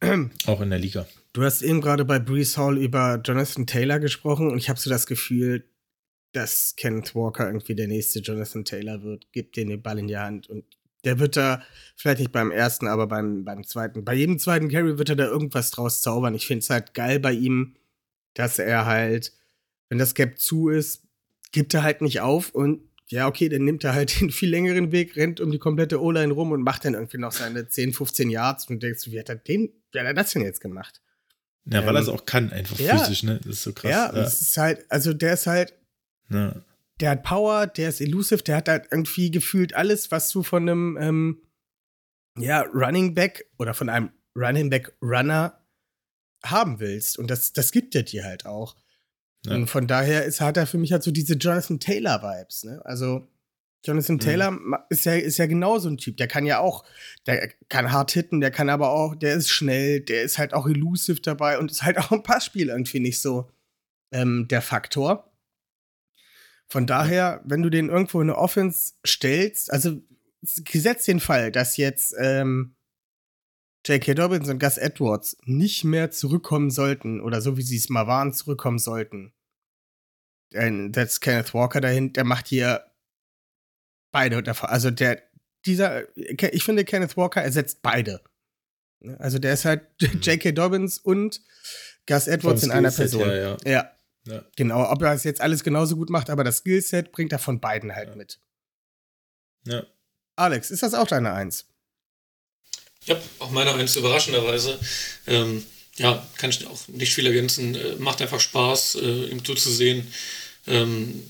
auch in der Liga. Du hast eben gerade bei Brees Hall über Jonathan Taylor gesprochen und ich habe so das Gefühl, dass Kenneth Walker irgendwie der nächste Jonathan Taylor wird. Gibt den den Ball in die Hand und der wird da, vielleicht nicht beim ersten, aber beim, beim zweiten, bei jedem zweiten Carry wird er da irgendwas draus zaubern. Ich finde es halt geil bei ihm, dass er halt, wenn das Gap zu ist, gibt er halt nicht auf und ja, okay, dann nimmt er halt den viel längeren Weg, rennt um die komplette O-Line rum und macht dann irgendwie noch seine 10, 15 Yards und denkst du, wie hat er den, wie hat er das denn jetzt gemacht? Ja, weil er es auch kann, einfach ja. physisch, ne? Das ist so krass. Ja, das ist halt, also der ist halt, ja. der hat Power, der ist elusive, der hat halt irgendwie gefühlt alles, was du von einem, ähm, ja, Running Back oder von einem Running Back Runner haben willst. Und das, das gibt er dir halt auch. Ja. Und von daher ist, hat er für mich halt so diese Jonathan Taylor-Vibes, ne? Also, Jonathan Mhm. Taylor ma- ist ja, ist ja genau so ein Typ. Der kann ja auch, der kann hart hitten, der kann aber auch, der ist schnell, der ist halt auch elusive dabei und ist halt auch im Passspiel irgendwie nicht so ähm, der Faktor. Von daher, wenn du den irgendwo in eine Offense stellst, also gesetzt den Fall, dass jetzt ähm, J.K. Dobbins und Gus Edwards nicht mehr zurückkommen sollten oder so wie sie es mal waren, zurückkommen sollten. Denn that's Kenneth Walker dahin, der macht hier beide davon. Also der, dieser, ich finde, Kenneth Walker ersetzt beide. Also der ist halt J.K. Dobbins und Gus Edwards in einer Person. her, ja. ja. Ja. Genau, ob er es jetzt alles genauso gut macht, aber das Skillset bringt er von beiden halt ja. mit. Ja. Alex, ist das auch deine Eins? Ja, auch meine Eins, überraschenderweise. Ähm, ja, kann ich auch nicht viel ergänzen. Äh, macht einfach Spaß, äh, ihm zuzusehen. Ähm,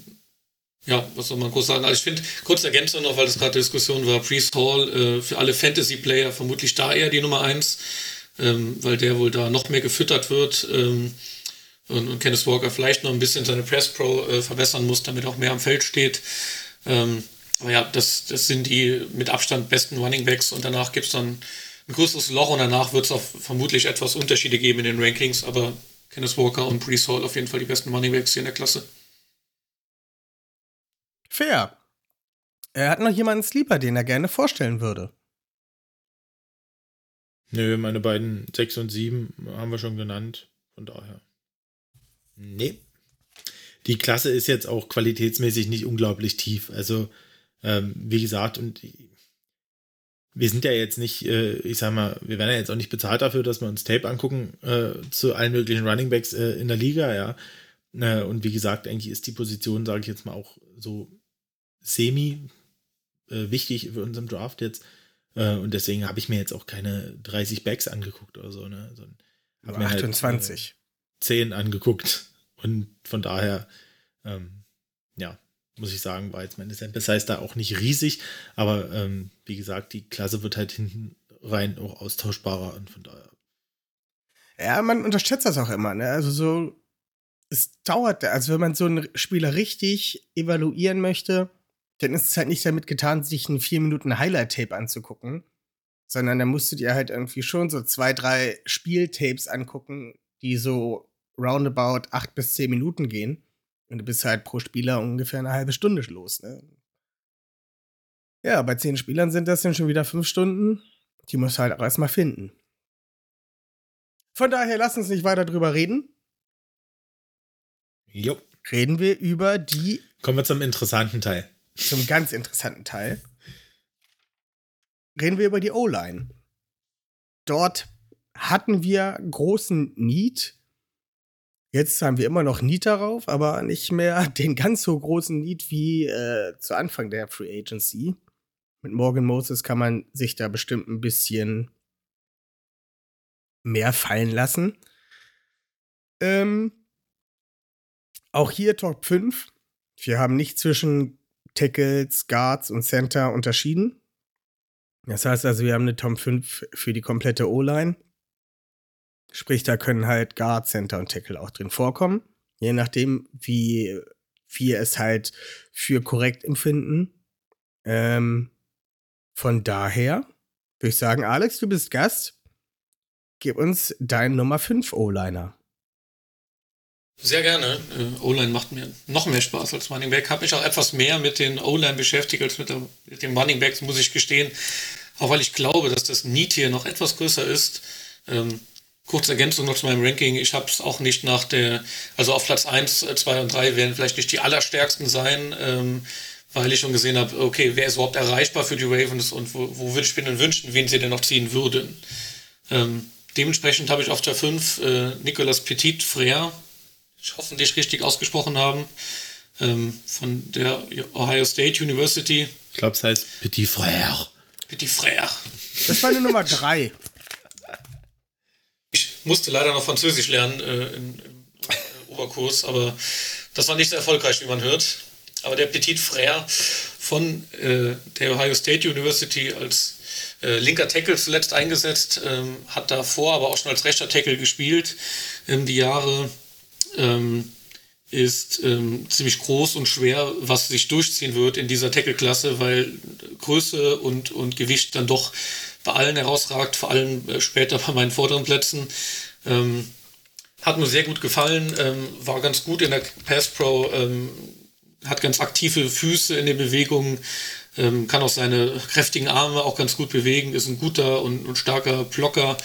ja, was soll man groß sagen? Also ich finde, kurz Ergänzung noch, weil das gerade Diskussion war, Priest Hall äh, für alle Fantasy-Player vermutlich da eher die Nummer eins, ähm, weil der wohl da noch mehr gefüttert wird ähm, und, und, Kenneth Walker vielleicht noch ein bisschen seine Press Pro äh, verbessern muss, damit auch mehr am Feld steht. Ähm, aber ja, das, das sind die mit Abstand besten Running Backs und danach gibt es dann ein größeres Loch und danach wird es auch vermutlich etwas Unterschiede geben in den Rankings, aber Kenneth Walker und Brees Hall auf jeden Fall die besten Running Backs hier in der Klasse. Fair. Er hat noch jemanden Sleeper, den er gerne vorstellen würde. Nö, meine beiden 6 und 7 haben wir schon genannt. Von daher. Nee. Die Klasse ist jetzt auch qualitätsmäßig nicht unglaublich tief. Also, ähm, wie gesagt, und wir sind ja jetzt nicht, äh, ich sag mal, wir werden ja jetzt auch nicht bezahlt dafür, dass wir uns Tape angucken äh, zu allen möglichen Runningbacks äh, in der Liga, ja. Äh, und wie gesagt, eigentlich ist die Position, sage ich jetzt mal, auch so semi äh, wichtig für unseren Draft jetzt. Äh, und deswegen habe ich mir jetzt auch keine 30 Backs angeguckt oder so, ne? Sondern hab mir 28. Halt, 10 angeguckt. Und von daher, ähm, ja, muss ich sagen, war jetzt meine Sample Size da auch nicht riesig, aber ähm, wie gesagt, die Klasse wird halt hinten rein auch austauschbarer und von daher. Ja, man unterschätzt das auch immer, ne? Also so, es dauert, also wenn man so einen Spieler richtig evaluieren möchte, dann ist es halt nicht damit getan, sich ein vier Minuten Highlight-Tape anzugucken, sondern dann musst du dir halt irgendwie schon so zwei, drei Spieltapes angucken, die so roundabout acht bis zehn Minuten gehen. Und du bist halt pro Spieler ungefähr eine halbe Stunde los. Ne? Ja, bei zehn Spielern sind das dann schon wieder fünf Stunden. Die musst du halt auch erstmal finden. Von daher lass uns nicht weiter drüber reden. Jo. Reden wir über die. Kommen wir zum interessanten Teil. Zum ganz interessanten Teil. Reden wir über die O-Line. Dort hatten wir großen Need Jetzt haben wir immer noch Need darauf, aber nicht mehr den ganz so großen Need wie äh, zu Anfang der Free Agency. Mit Morgan Moses kann man sich da bestimmt ein bisschen mehr fallen lassen. Ähm, auch hier Top 5. Wir haben nicht zwischen Tackles, Guards und Center unterschieden. Das heißt also, wir haben eine Top 5 für die komplette O-Line. Sprich, da können halt Guard, Center und Tackle auch drin vorkommen. Je nachdem, wie wir es halt für korrekt empfinden. Ähm, von daher würde ich sagen, Alex, du bist Gast. Gib uns deinen Nummer 5 O-Liner. Sehr gerne. Äh, O-Line macht mir noch mehr Spaß als Running Back. Habe mich auch etwas mehr mit den O-Line beschäftigt als mit, der, mit dem Running Back, muss ich gestehen. Auch weil ich glaube, dass das Need hier noch etwas größer ist. Ähm, Kurze Ergänzung noch zu meinem Ranking. Ich habe es auch nicht nach der, also auf Platz 1, 2 äh, und 3 werden vielleicht nicht die allerstärksten sein, ähm, weil ich schon gesehen habe, okay, wer ist überhaupt erreichbar für die Ravens und wo, wo würde ich mir denn wünschen, wen sie denn noch ziehen würden. Ähm, dementsprechend habe ich auf der 5 äh, Nicolas Petit Frère, hoffentlich richtig ausgesprochen haben, ähm, von der Ohio State University. Ich glaube, es heißt Petit Frère. Petit Frère. Das war eine Nummer 3 musste leider noch Französisch lernen äh, im, im Oberkurs, aber das war nicht so erfolgreich, wie man hört. Aber der Petit Frère von äh, der Ohio State University als äh, linker Tackle zuletzt eingesetzt, ähm, hat davor aber auch schon als rechter Tackle gespielt. Ähm, die Jahre ähm, ist ähm, ziemlich groß und schwer, was sich durchziehen wird in dieser Tackle-Klasse, weil Größe und, und Gewicht dann doch bei allen herausragt, vor allem äh, später bei meinen vorderen Plätzen. Ähm, hat mir sehr gut gefallen, ähm, war ganz gut in der Pass Pro, ähm, hat ganz aktive Füße in den Bewegungen, ähm, kann auch seine kräftigen Arme auch ganz gut bewegen, ist ein guter und, und starker Blocker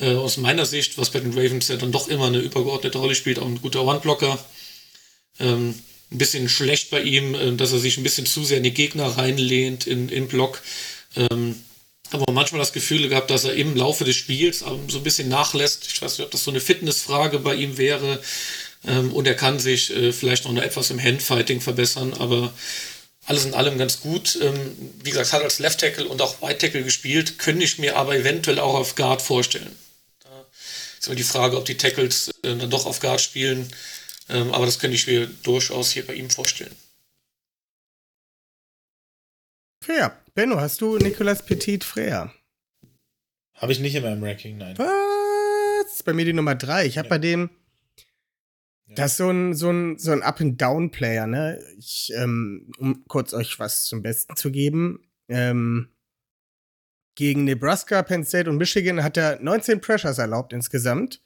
äh, aus meiner Sicht, was bei den Ravens ja dann doch immer eine übergeordnete Rolle spielt, auch ein guter One-Blocker. Ähm, ein bisschen schlecht bei ihm, äh, dass er sich ein bisschen zu sehr in die Gegner reinlehnt in, in Block. Ähm, aber manchmal das Gefühl gehabt, dass er im Laufe des Spiels so ein bisschen nachlässt. Ich weiß nicht, ob das so eine Fitnessfrage bei ihm wäre. Ähm, und er kann sich äh, vielleicht noch etwas im Handfighting verbessern, aber alles in allem ganz gut. Ähm, wie gesagt, hat als Left Tackle und auch White Tackle gespielt, könnte ich mir aber eventuell auch auf Guard vorstellen. Ist immer die Frage, ob die Tackles äh, dann doch auf Guard spielen, ähm, aber das könnte ich mir durchaus hier bei ihm vorstellen. Fair. Benno, hast du Nicolas Petit Freya? Habe ich nicht in meinem Ranking, nein. Was? Das ist bei mir die Nummer drei. Ich habe bei dem. Das ist so ein, so ein, so ein Up-and-Down-Player, ne? Ich, ähm, um kurz euch was zum Besten zu geben. Ähm, gegen Nebraska, Penn State und Michigan hat er 19 Pressures erlaubt insgesamt.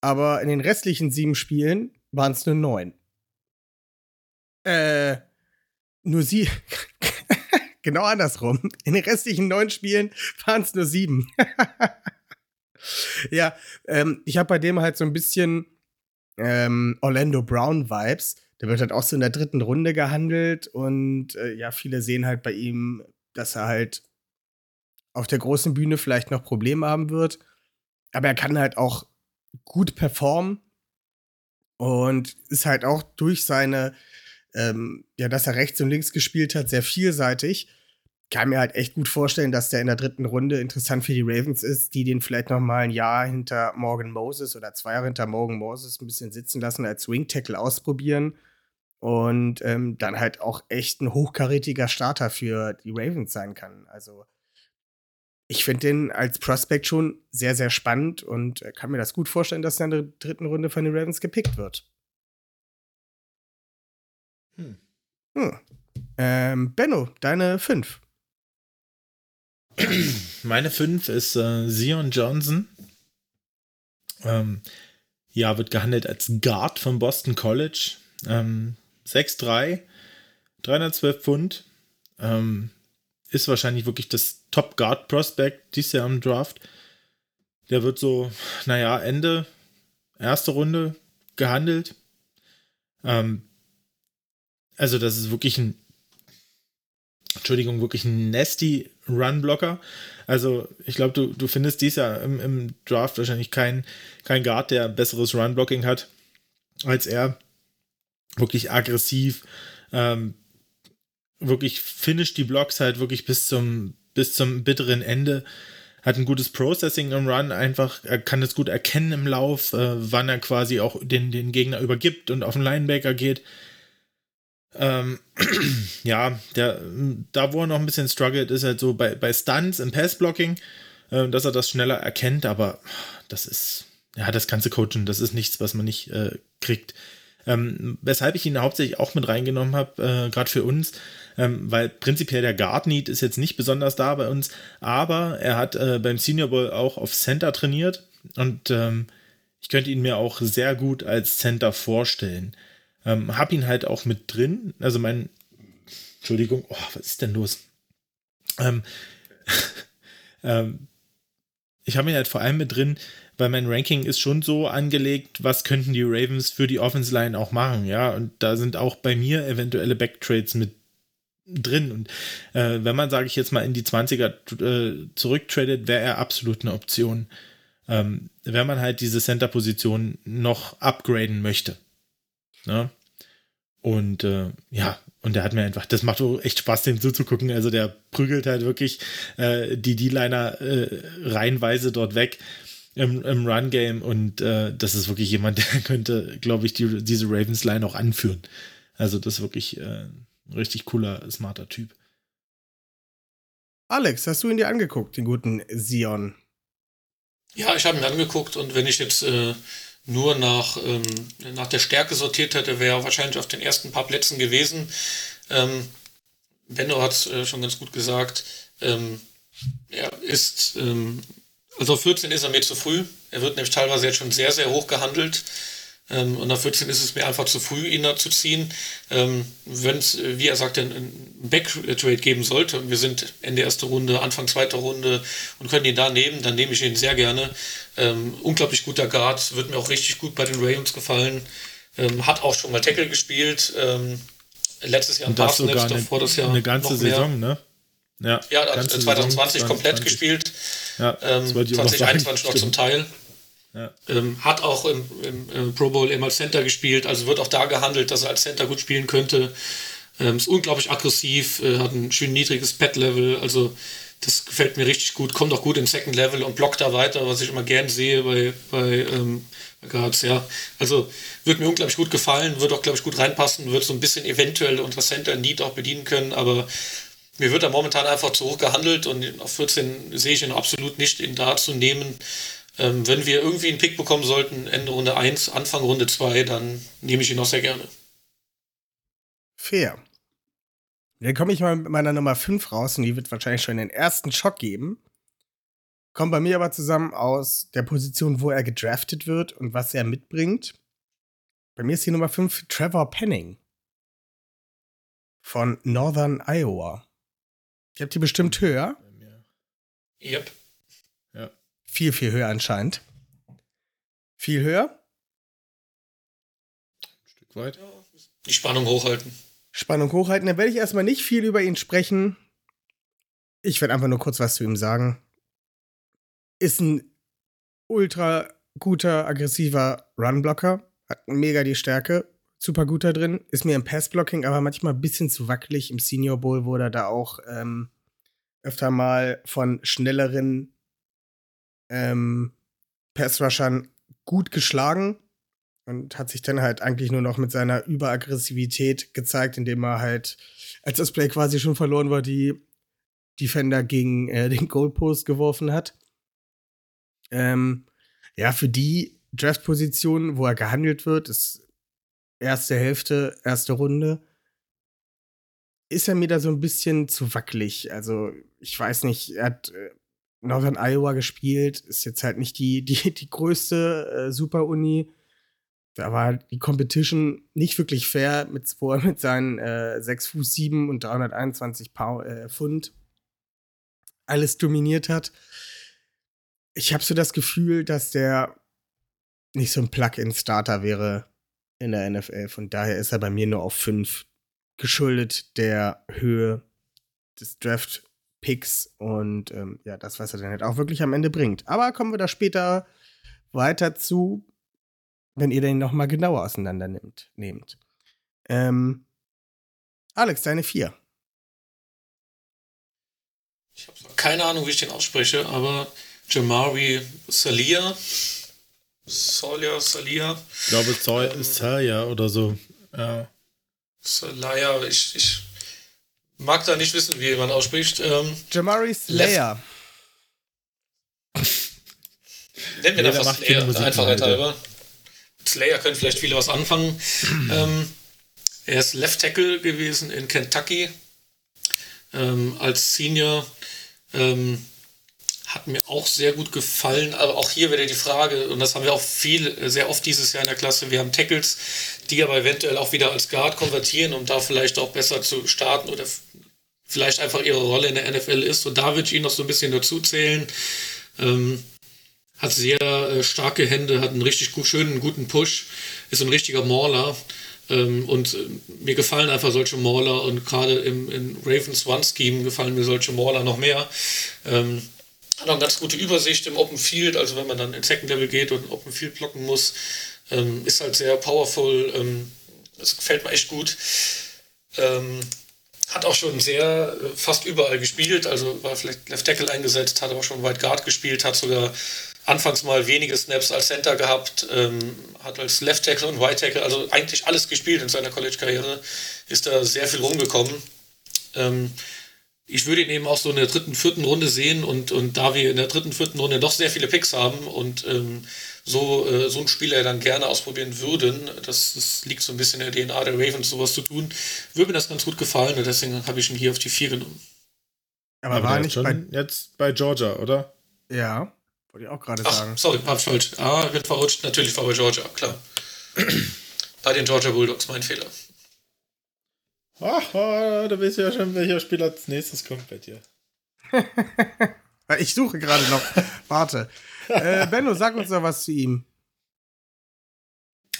Aber in den restlichen sieben Spielen waren es nur neun. Äh, nur sie. genau andersrum. In den restlichen neun Spielen waren es nur sieben. ja, ähm, ich habe bei dem halt so ein bisschen ähm, Orlando Brown Vibes. Der wird halt auch so in der dritten Runde gehandelt und äh, ja, viele sehen halt bei ihm, dass er halt auf der großen Bühne vielleicht noch Probleme haben wird. Aber er kann halt auch gut performen und ist halt auch durch seine, ähm, ja, dass er rechts und links gespielt hat, sehr vielseitig kann mir halt echt gut vorstellen, dass der in der dritten Runde interessant für die Ravens ist, die den vielleicht noch mal ein Jahr hinter Morgan Moses oder zwei Jahre hinter Morgan Moses ein bisschen sitzen lassen, als Wing Tackle ausprobieren und ähm, dann halt auch echt ein hochkarätiger Starter für die Ravens sein kann. Also ich finde den als Prospect schon sehr, sehr spannend und äh, kann mir das gut vorstellen, dass er in der dritten Runde von den Ravens gepickt wird. Hm. Hm. Ähm, Benno, deine fünf. Meine 5 ist äh, Zion Johnson. Ähm, ja, wird gehandelt als Guard vom Boston College. Ähm, 6'3, 312 Pfund. Ähm, ist wahrscheinlich wirklich das Top Guard Prospect dieses Jahr im Draft. Der wird so, naja, Ende erste Runde gehandelt. Ähm, also, das ist wirklich ein Entschuldigung, wirklich ein nasty Run-Blocker. Also, ich glaube, du, du findest dies Jahr im, im Draft wahrscheinlich kein, kein Guard, der besseres Run-Blocking hat als er. Wirklich aggressiv, ähm, wirklich finisht die Blocks halt wirklich bis zum, bis zum bitteren Ende. Hat ein gutes Processing im Run, einfach, er kann es gut erkennen im Lauf, äh, wann er quasi auch den, den Gegner übergibt und auf den Linebacker geht. Ähm, ja, der, da wo er noch ein bisschen struggelt, ist halt so bei, bei Stunts im Passblocking, äh, dass er das schneller erkennt, aber das ist, ja, das ganze Coaching, das ist nichts, was man nicht äh, kriegt. Ähm, weshalb ich ihn hauptsächlich auch mit reingenommen habe, äh, gerade für uns, ähm, weil prinzipiell der Guard Need ist jetzt nicht besonders da bei uns, aber er hat äh, beim Senior Bowl auch auf Center trainiert und ähm, ich könnte ihn mir auch sehr gut als Center vorstellen. Ähm, hab ihn halt auch mit drin. Also mein, Entschuldigung, oh, was ist denn los? Ähm, ähm, ich habe ihn halt vor allem mit drin, weil mein Ranking ist schon so angelegt, was könnten die Ravens für die Offense Line auch machen, ja. Und da sind auch bei mir eventuelle Backtrades mit drin. Und äh, wenn man, sage ich jetzt mal, in die 20er äh, zurücktradet, wäre er absolut eine Option. Ähm, wenn man halt diese Center-Position noch upgraden möchte. Ne? Und äh, ja, und der hat mir einfach, das macht so echt Spaß, dem zuzugucken. Also der prügelt halt wirklich äh, die D-Liner äh, reihenweise dort weg im, im Run-Game und äh, das ist wirklich jemand, der könnte, glaube ich, die, diese Ravens-Line auch anführen. Also das ist wirklich äh, ein richtig cooler, smarter Typ. Alex, hast du ihn dir angeguckt, den guten Sion? Ja, ich habe ihn angeguckt und wenn ich jetzt äh, nur nach, ähm, nach der Stärke sortiert hätte, wäre er wahrscheinlich auf den ersten paar Plätzen gewesen. Ähm, Benno hat es äh, schon ganz gut gesagt. Ähm, er ist, ähm, also 14 ist er mir zu früh. Er wird nämlich teilweise jetzt schon sehr, sehr hoch gehandelt. Ähm, und nach 14 ist es mir einfach zu früh, ihn da zu ziehen. Ähm, Wenn es, wie er sagte, ein Backtrade geben sollte, und wir sind Ende erste Runde, Anfang zweiter Runde und können ihn da nehmen, dann nehme ich ihn sehr gerne. Ähm, unglaublich guter Guard, wird mir auch richtig gut bei den Ravens gefallen. Ähm, hat auch schon mal Tackle gespielt. Ähm, letztes Jahr ein paar Snaps, davor das Jahr. Eine ganze Saison, ne? Ja, ja hat 2020 Saison, komplett 20. gespielt. Ja, ähm, 2021 noch zum Teil. Ja. Ähm, hat auch im, im, im, Pro Bowl immer als Center gespielt, also wird auch da gehandelt, dass er als Center gut spielen könnte. Ähm, ist unglaublich aggressiv, äh, hat ein schön niedriges Pad-Level, also das gefällt mir richtig gut, kommt auch gut in Second Level und blockt da weiter, was ich immer gern sehe bei, bei ähm, Guards, ja. Also wird mir unglaublich gut gefallen, wird auch, glaube ich, gut reinpassen, wird so ein bisschen eventuell unser Center Need auch bedienen können, aber mir wird er momentan einfach zu hoch gehandelt und auf 14 sehe ich ihn absolut nicht, ihn da zu nehmen. Ähm, wenn wir irgendwie einen Pick bekommen sollten, Ende Runde 1, Anfang Runde 2, dann nehme ich ihn auch sehr gerne. Fair. Dann komme ich mal mit meiner Nummer 5 raus und die wird wahrscheinlich schon den ersten Schock geben. Kommt bei mir aber zusammen aus der Position, wo er gedraftet wird und was er mitbringt. Bei mir ist die Nummer 5 Trevor Penning von Northern Iowa. Ihr habt die bestimmt höher. Yep. Ja. Viel, viel höher anscheinend. Viel höher? Ein Stück weit. Die Spannung hochhalten. Spannung hochhalten. Dann werde ich erstmal nicht viel über ihn sprechen. Ich werde einfach nur kurz was zu ihm sagen. Ist ein ultra guter, aggressiver Runblocker. Hat mega die Stärke. Super gut da drin. Ist mir im Passblocking aber manchmal ein bisschen zu wackelig. Im Senior Bowl wurde er da auch ähm, öfter mal von schnelleren ähm, Passrushern gut geschlagen und hat sich dann halt eigentlich nur noch mit seiner Überaggressivität gezeigt, indem er halt, als das Play quasi schon verloren war, die Defender gegen äh, den Goalpost geworfen hat. Ähm, ja, für die Draft-Position, wo er gehandelt wird, ist erste Hälfte, erste Runde, ist er mir da so ein bisschen zu wackelig. Also, ich weiß nicht, er hat äh, Northern Iowa gespielt, ist jetzt halt nicht die, die, die größte äh, Super-Uni da war die Competition nicht wirklich fair, mit, mit seinen äh, 6 Fuß 7 und 321 Pound, äh, Pfund alles dominiert hat. Ich habe so das Gefühl, dass der nicht so ein Plug-in-Starter wäre in der NFL. Von daher ist er bei mir nur auf 5 geschuldet der Höhe des Draft-Picks und ähm, ja, das, was er dann halt auch wirklich am Ende bringt. Aber kommen wir da später weiter zu wenn ihr den noch mal genauer auseinander nehmt. Ähm, Alex, deine vier. Ich habe keine Ahnung, wie ich den ausspreche, aber Jamari Salia. Solia, Salia. Ich glaube, ähm, Salia oder so. Ja. Salia, ich, ich mag da nicht wissen, wie man ausspricht. Ähm, Jamari Slayer. Nennen wir nee, einfach Slayer, der Einfachheit halber. Slayer können vielleicht viele was anfangen. ähm, er ist Left Tackle gewesen in Kentucky ähm, als Senior. Ähm, hat mir auch sehr gut gefallen, aber auch hier wieder die Frage, und das haben wir auch viel, sehr oft dieses Jahr in der Klasse, wir haben Tackles, die aber eventuell auch wieder als Guard konvertieren, um da vielleicht auch besser zu starten oder vielleicht einfach ihre Rolle in der NFL ist. Und da würde ich ihn noch so ein bisschen dazu zählen. Ähm, hat sehr äh, starke Hände, hat einen richtig gut, schönen, guten Push, ist ein richtiger Mauler. Ähm, und äh, mir gefallen einfach solche Mauler und gerade im, im Ravens One-Scheme gefallen mir solche Mauler noch mehr. Ähm, hat auch eine ganz gute Übersicht im Open Field, also wenn man dann in Second Level geht und Open Field blocken muss, ähm, ist halt sehr powerful. Ähm, das gefällt mir echt gut. Ähm, hat auch schon sehr äh, fast überall gespielt, also war vielleicht Left Tackle eingesetzt, hat aber schon White Guard gespielt, hat sogar anfangs mal wenige Snaps als Center gehabt, ähm, hat als Left Tackle und Right Tackle, also eigentlich alles gespielt in seiner College-Karriere, ist da sehr viel rumgekommen. Ähm, ich würde ihn eben auch so in der dritten, vierten Runde sehen und, und da wir in der dritten, vierten Runde doch sehr viele Picks haben und ähm, so, äh, so ein Spieler dann gerne ausprobieren würden, das, das, liegt so ein bisschen in der DNA der Ravens, sowas zu tun, würde mir das ganz gut gefallen und deswegen habe ich ihn hier auf die vier genommen. Aber, Aber war nicht bei, jetzt bei Georgia, oder? Ja. Wollte ich auch gerade sagen. Sorry, hab ich falsch. Ah, bin verrutscht. Natürlich war bei Georgia, klar. bei den Georgia Bulldogs mein Fehler. Aha, da weißt du ja schon, welcher Spieler als nächstes kommt bei dir. ich suche gerade noch. Warte. Äh, Benno, sag uns doch was zu ihm.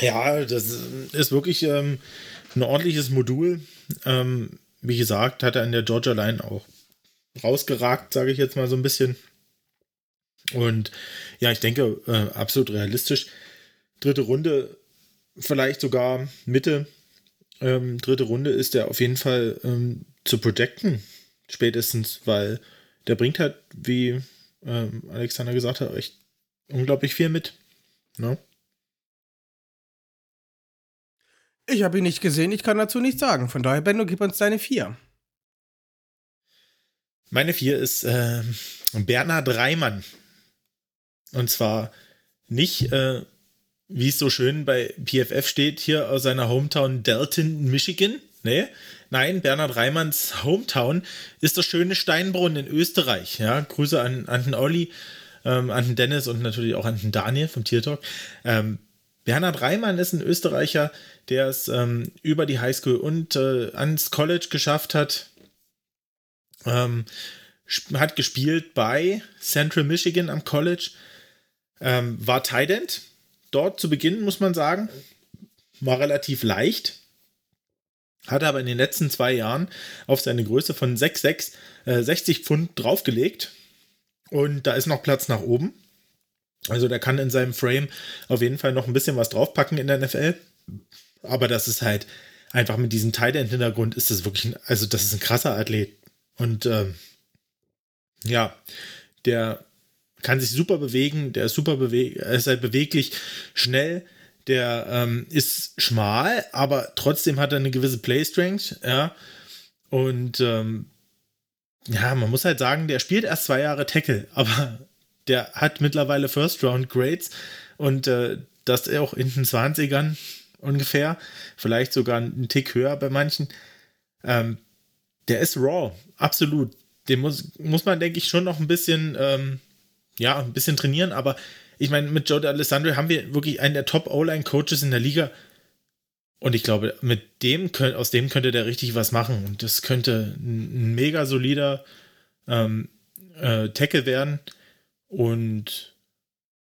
Ja, das ist wirklich ähm, ein ordentliches Modul. Ähm, wie gesagt, hat er in der Georgia Line auch rausgeragt, sage ich jetzt mal so ein bisschen. Und ja, ich denke, äh, absolut realistisch. Dritte Runde, vielleicht sogar Mitte, ähm, dritte Runde ist er auf jeden Fall ähm, zu projecten, spätestens, weil der bringt halt, wie ähm, Alexander gesagt hat, echt unglaublich viel mit. Ne? Ich habe ihn nicht gesehen, ich kann dazu nichts sagen. Von daher, Benno, gib uns deine vier. Meine vier ist äh, Bernhard Reimann. Und zwar nicht, äh, wie es so schön bei PFF steht, hier aus seiner Hometown Delton, Michigan. Nee, nein, Bernhard Reimanns Hometown ist das schöne Steinbrunn in Österreich. Ja, Grüße an, an den Olli, ähm, an den Dennis und natürlich auch an den Daniel vom Tier Talk. Ähm, Bernhard Reimann ist ein Österreicher, der es ähm, über die Highschool und äh, ans College geschafft hat. Ähm, hat gespielt bei Central Michigan am College. Ähm, war Tight End. Dort zu Beginn, muss man sagen. War relativ leicht. Hat aber in den letzten zwei Jahren auf seine Größe von 6,6 äh, 60 Pfund draufgelegt. Und da ist noch Platz nach oben. Also der kann in seinem Frame auf jeden Fall noch ein bisschen was draufpacken in der NFL. Aber das ist halt einfach mit diesem Tight End Hintergrund ist das wirklich, ein, also das ist ein krasser Athlet. Und ähm, ja, der kann sich super bewegen, der ist super beweg, ist halt beweglich, schnell, der ähm, ist schmal, aber trotzdem hat er eine gewisse Play Strength, ja. Und ähm, ja, man muss halt sagen, der spielt erst zwei Jahre Tackle, aber der hat mittlerweile First Round Grades und äh, das auch in den 20ern ungefähr, vielleicht sogar einen Tick höher bei manchen. Ähm, der ist raw, absolut. Den muss, muss man, denke ich, schon noch ein bisschen, ähm, ja, ein bisschen trainieren, aber ich meine, mit Joe Alessandro haben wir wirklich einen der Top O-Line-Coaches in der Liga. Und ich glaube, mit dem aus dem könnte der richtig was machen. Und das könnte ein mega solider ähm, äh, Tackle werden. Und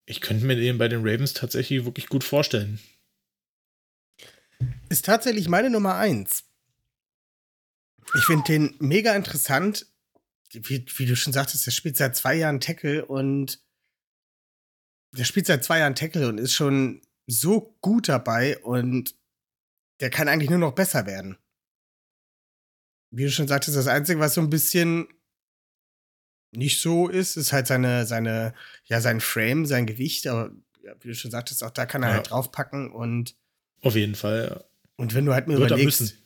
ich könnte mir den bei den Ravens tatsächlich wirklich gut vorstellen. Ist tatsächlich meine Nummer eins. Ich finde den mega interessant. Wie, wie, du schon sagtest, der spielt seit zwei Jahren Tackle und der spielt seit zwei Jahren Tackle und ist schon so gut dabei und der kann eigentlich nur noch besser werden. Wie du schon sagtest, das Einzige, was so ein bisschen nicht so ist, ist halt seine, seine, ja, sein Frame, sein Gewicht, aber ja, wie du schon sagtest, auch da kann er ja. halt draufpacken und. Auf jeden Fall, ja. Und wenn du halt mir Wird überlegst.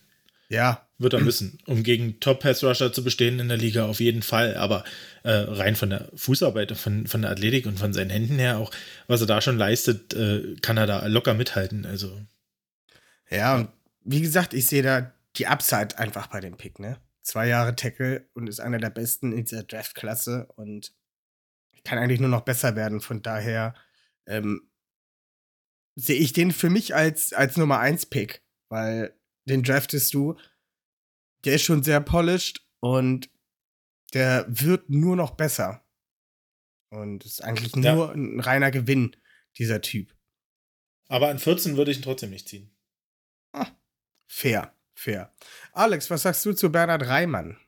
Ja. Wird er müssen, um gegen Top-Pass-Rusher zu bestehen in der Liga, auf jeden Fall. Aber äh, rein von der Fußarbeit, von, von der Athletik und von seinen Händen her auch, was er da schon leistet, äh, kann er da locker mithalten. Also. Ja, und wie gesagt, ich sehe da die Upside einfach bei dem Pick, ne? zwei Jahre Tackle und ist einer der besten in dieser Draft-Klasse und kann eigentlich nur noch besser werden. Von daher ähm, sehe ich den für mich als, als Nummer 1 Pick, weil den draftest du. Der ist schon sehr polished und der wird nur noch besser. Und ist eigentlich ja. nur ein reiner Gewinn, dieser Typ. Aber an 14 würde ich ihn trotzdem nicht ziehen. Ah, fair. Fair. Alex, was sagst du zu Bernhard Reimann?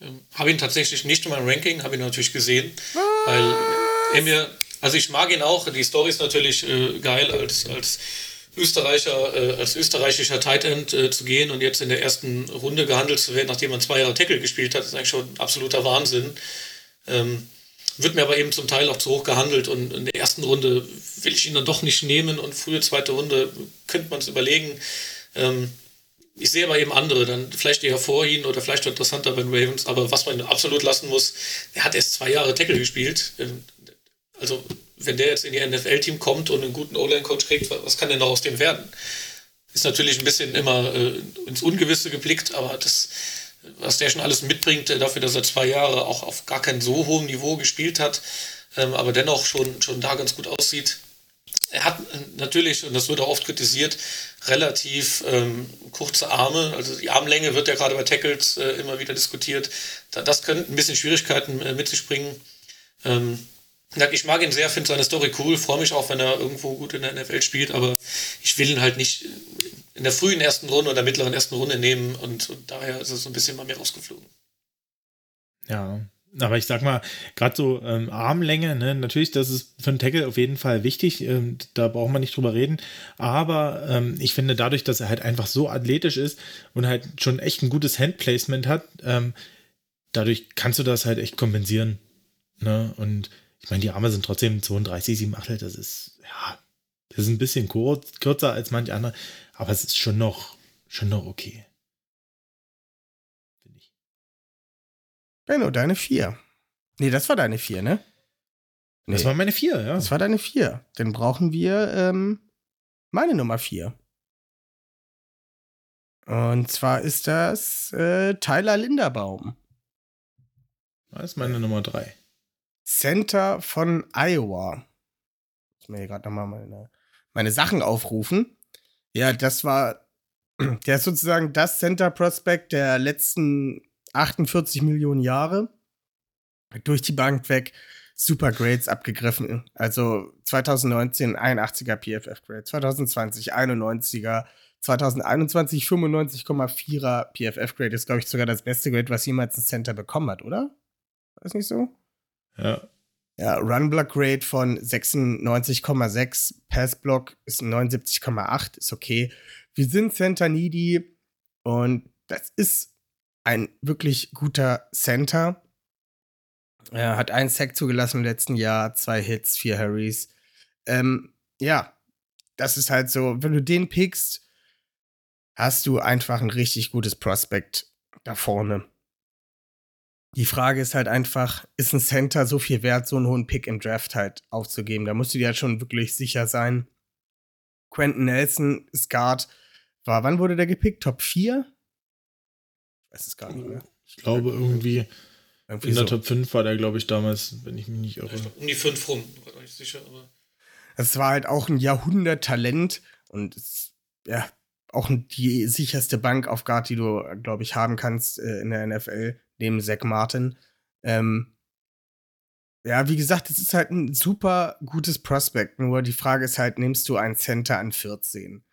Ähm, habe ihn tatsächlich nicht in meinem Ranking, habe ihn natürlich gesehen, was? weil er mir, also ich mag ihn auch, die Story ist natürlich äh, geil als, als Österreicher, äh, als österreichischer Tight End äh, zu gehen und jetzt in der ersten Runde gehandelt zu werden, nachdem man zwei Jahre Tackle gespielt hat, ist eigentlich schon absoluter Wahnsinn. Ähm, wird mir aber eben zum Teil auch zu hoch gehandelt und in der ersten Runde will ich ihn dann doch nicht nehmen und frühe zweite Runde könnte man es überlegen. Ähm, ich sehe aber eben andere, dann vielleicht eher vor ihnen oder vielleicht interessanter bei den Ravens, aber was man absolut lassen muss, er hat erst zwei Jahre Tackle gespielt. Ähm, also, wenn der jetzt in ihr NFL-Team kommt und einen guten O-Line-Coach kriegt, was kann denn noch aus dem werden? Ist natürlich ein bisschen immer äh, ins Ungewisse geblickt, aber das, was der schon alles mitbringt, äh, dafür, dass er zwei Jahre auch auf gar kein so hohem Niveau gespielt hat, ähm, aber dennoch schon, schon da ganz gut aussieht, er hat natürlich, und das wird auch oft kritisiert, relativ ähm, kurze Arme. Also die Armlänge wird ja gerade bei Tackles äh, immer wieder diskutiert. Da, das könnte ein bisschen Schwierigkeiten äh, mit sich bringen. Ähm, ich mag ihn sehr, finde seine Story cool, freue mich auch, wenn er irgendwo gut in der NFL spielt, aber ich will ihn halt nicht in der frühen ersten Runde oder mittleren ersten Runde nehmen und, und daher ist es so ein bisschen mal mehr rausgeflogen. Ja, aber ich sag mal, gerade so ähm, Armlänge, ne, natürlich, das ist für einen Tackle auf jeden Fall wichtig, ähm, da braucht man nicht drüber reden, aber ähm, ich finde dadurch, dass er halt einfach so athletisch ist und halt schon echt ein gutes Handplacement hat, ähm, dadurch kannst du das halt echt kompensieren. Ne? Und ich meine, die Arme sind trotzdem 32, 7 Achtel, das ist, ja, das ist ein bisschen kurz, kürzer als manche andere, aber es ist schon noch, schon noch okay. Benno, deine vier. Nee, das war deine vier, ne? Nee. Das war meine vier, ja. Das war deine vier. Dann brauchen wir ähm, meine Nummer vier. Und zwar ist das äh, Tyler Linderbaum. Das ist meine Nummer drei. Center von Iowa. Muss mir hier gerade nochmal meine, meine Sachen aufrufen. Ja, das war der ist sozusagen das Center Prospect der letzten 48 Millionen Jahre. Durch die Bank weg. Super Grades abgegriffen. Also 2019 81er PFF Grade, 2020 91er, 2021 95,4er PFF Grade. Ist, glaube ich, sogar das beste Grade, was jemals ein Center bekommen hat, oder? Ist nicht so? Ja. Ja, Run Block Grade von 96,6, Pass Block ist 79,8, ist okay. Wir sind Center needy und das ist ein wirklich guter Center. Er hat einen Sack zugelassen im letzten Jahr, zwei Hits, vier Hurries. Ähm, ja, das ist halt so, wenn du den pickst, hast du einfach ein richtig gutes Prospect da vorne. Die Frage ist halt einfach, ist ein Center so viel wert, so einen hohen Pick im Draft halt aufzugeben? Da musst du dir halt schon wirklich sicher sein. Quentin Nelson ist Guard. War, wann wurde der gepickt? Top 4? weiß es gar nicht mehr. Ich glaube irgendwie, irgendwie in der so. Top 5 war der, glaube ich, damals, wenn ich mich nicht irre. Um die 5 rum, war ich sicher, aber. Es war halt auch ein Jahrhundert-Talent und es, ja, auch die sicherste Bank auf Guard, die du, glaube ich, haben kannst äh, in der NFL, neben Zach Martin. Ähm, ja, wie gesagt, es ist halt ein super gutes Prospect. Nur die Frage ist halt, nimmst du einen Center an 14?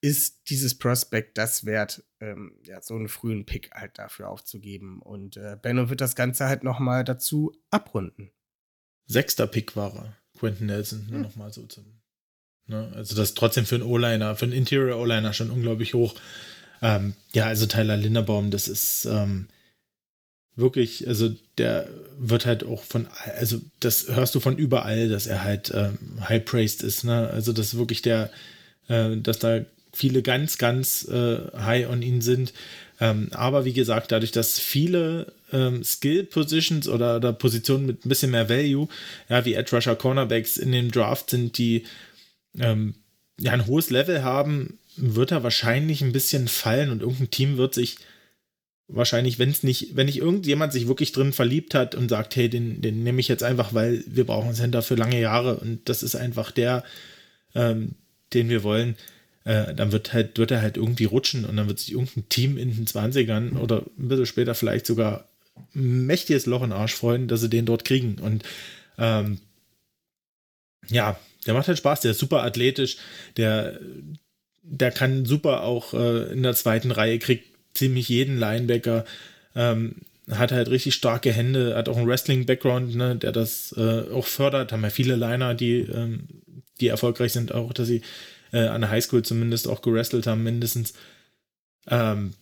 ist dieses Prospect das wert, ähm, ja, so einen frühen Pick halt dafür aufzugeben. Und äh, Benno wird das Ganze halt nochmal dazu abrunden. Sechster Pick war er, Quentin Nelson, hm. nochmal so zum. Ne? Also das trotzdem für einen O-Liner, für einen Interior O-Liner schon unglaublich hoch. Ähm, ja, also Tyler Linderbaum, das ist ähm, wirklich, also der wird halt auch von, also das hörst du von überall, dass er halt ähm, high praised ist, ne? Also das ist wirklich der, äh, dass da viele ganz, ganz äh, high on ihn sind. Ähm, aber wie gesagt, dadurch, dass viele ähm, Skill-Positions oder, oder, Positionen mit ein bisschen mehr Value, ja, wie Edge Rusher Cornerbacks in dem Draft sind, die ähm, ja ein hohes Level haben, wird er wahrscheinlich ein bisschen fallen und irgendein Team wird sich wahrscheinlich, wenn es nicht, wenn nicht irgendjemand sich wirklich drin verliebt hat und sagt, hey, den, den nehme ich jetzt einfach, weil wir brauchen einen Center für lange Jahre und das ist einfach der, ähm, den wir wollen, äh, dann wird, halt, wird er halt irgendwie rutschen und dann wird sich irgendein Team in den 20ern oder ein bisschen später vielleicht sogar ein mächtiges Loch in den Arsch freuen, dass sie den dort kriegen. Und ähm, ja, der macht halt Spaß, der ist super athletisch, der, der kann super auch äh, in der zweiten Reihe, kriegt ziemlich jeden Linebacker, ähm, hat halt richtig starke Hände, hat auch einen Wrestling-Background, ne, der das äh, auch fördert. Haben ja viele Liner, die, ähm, die erfolgreich sind, auch, dass sie äh, an der Highschool zumindest auch gewrestelt haben, mindestens. Ähm,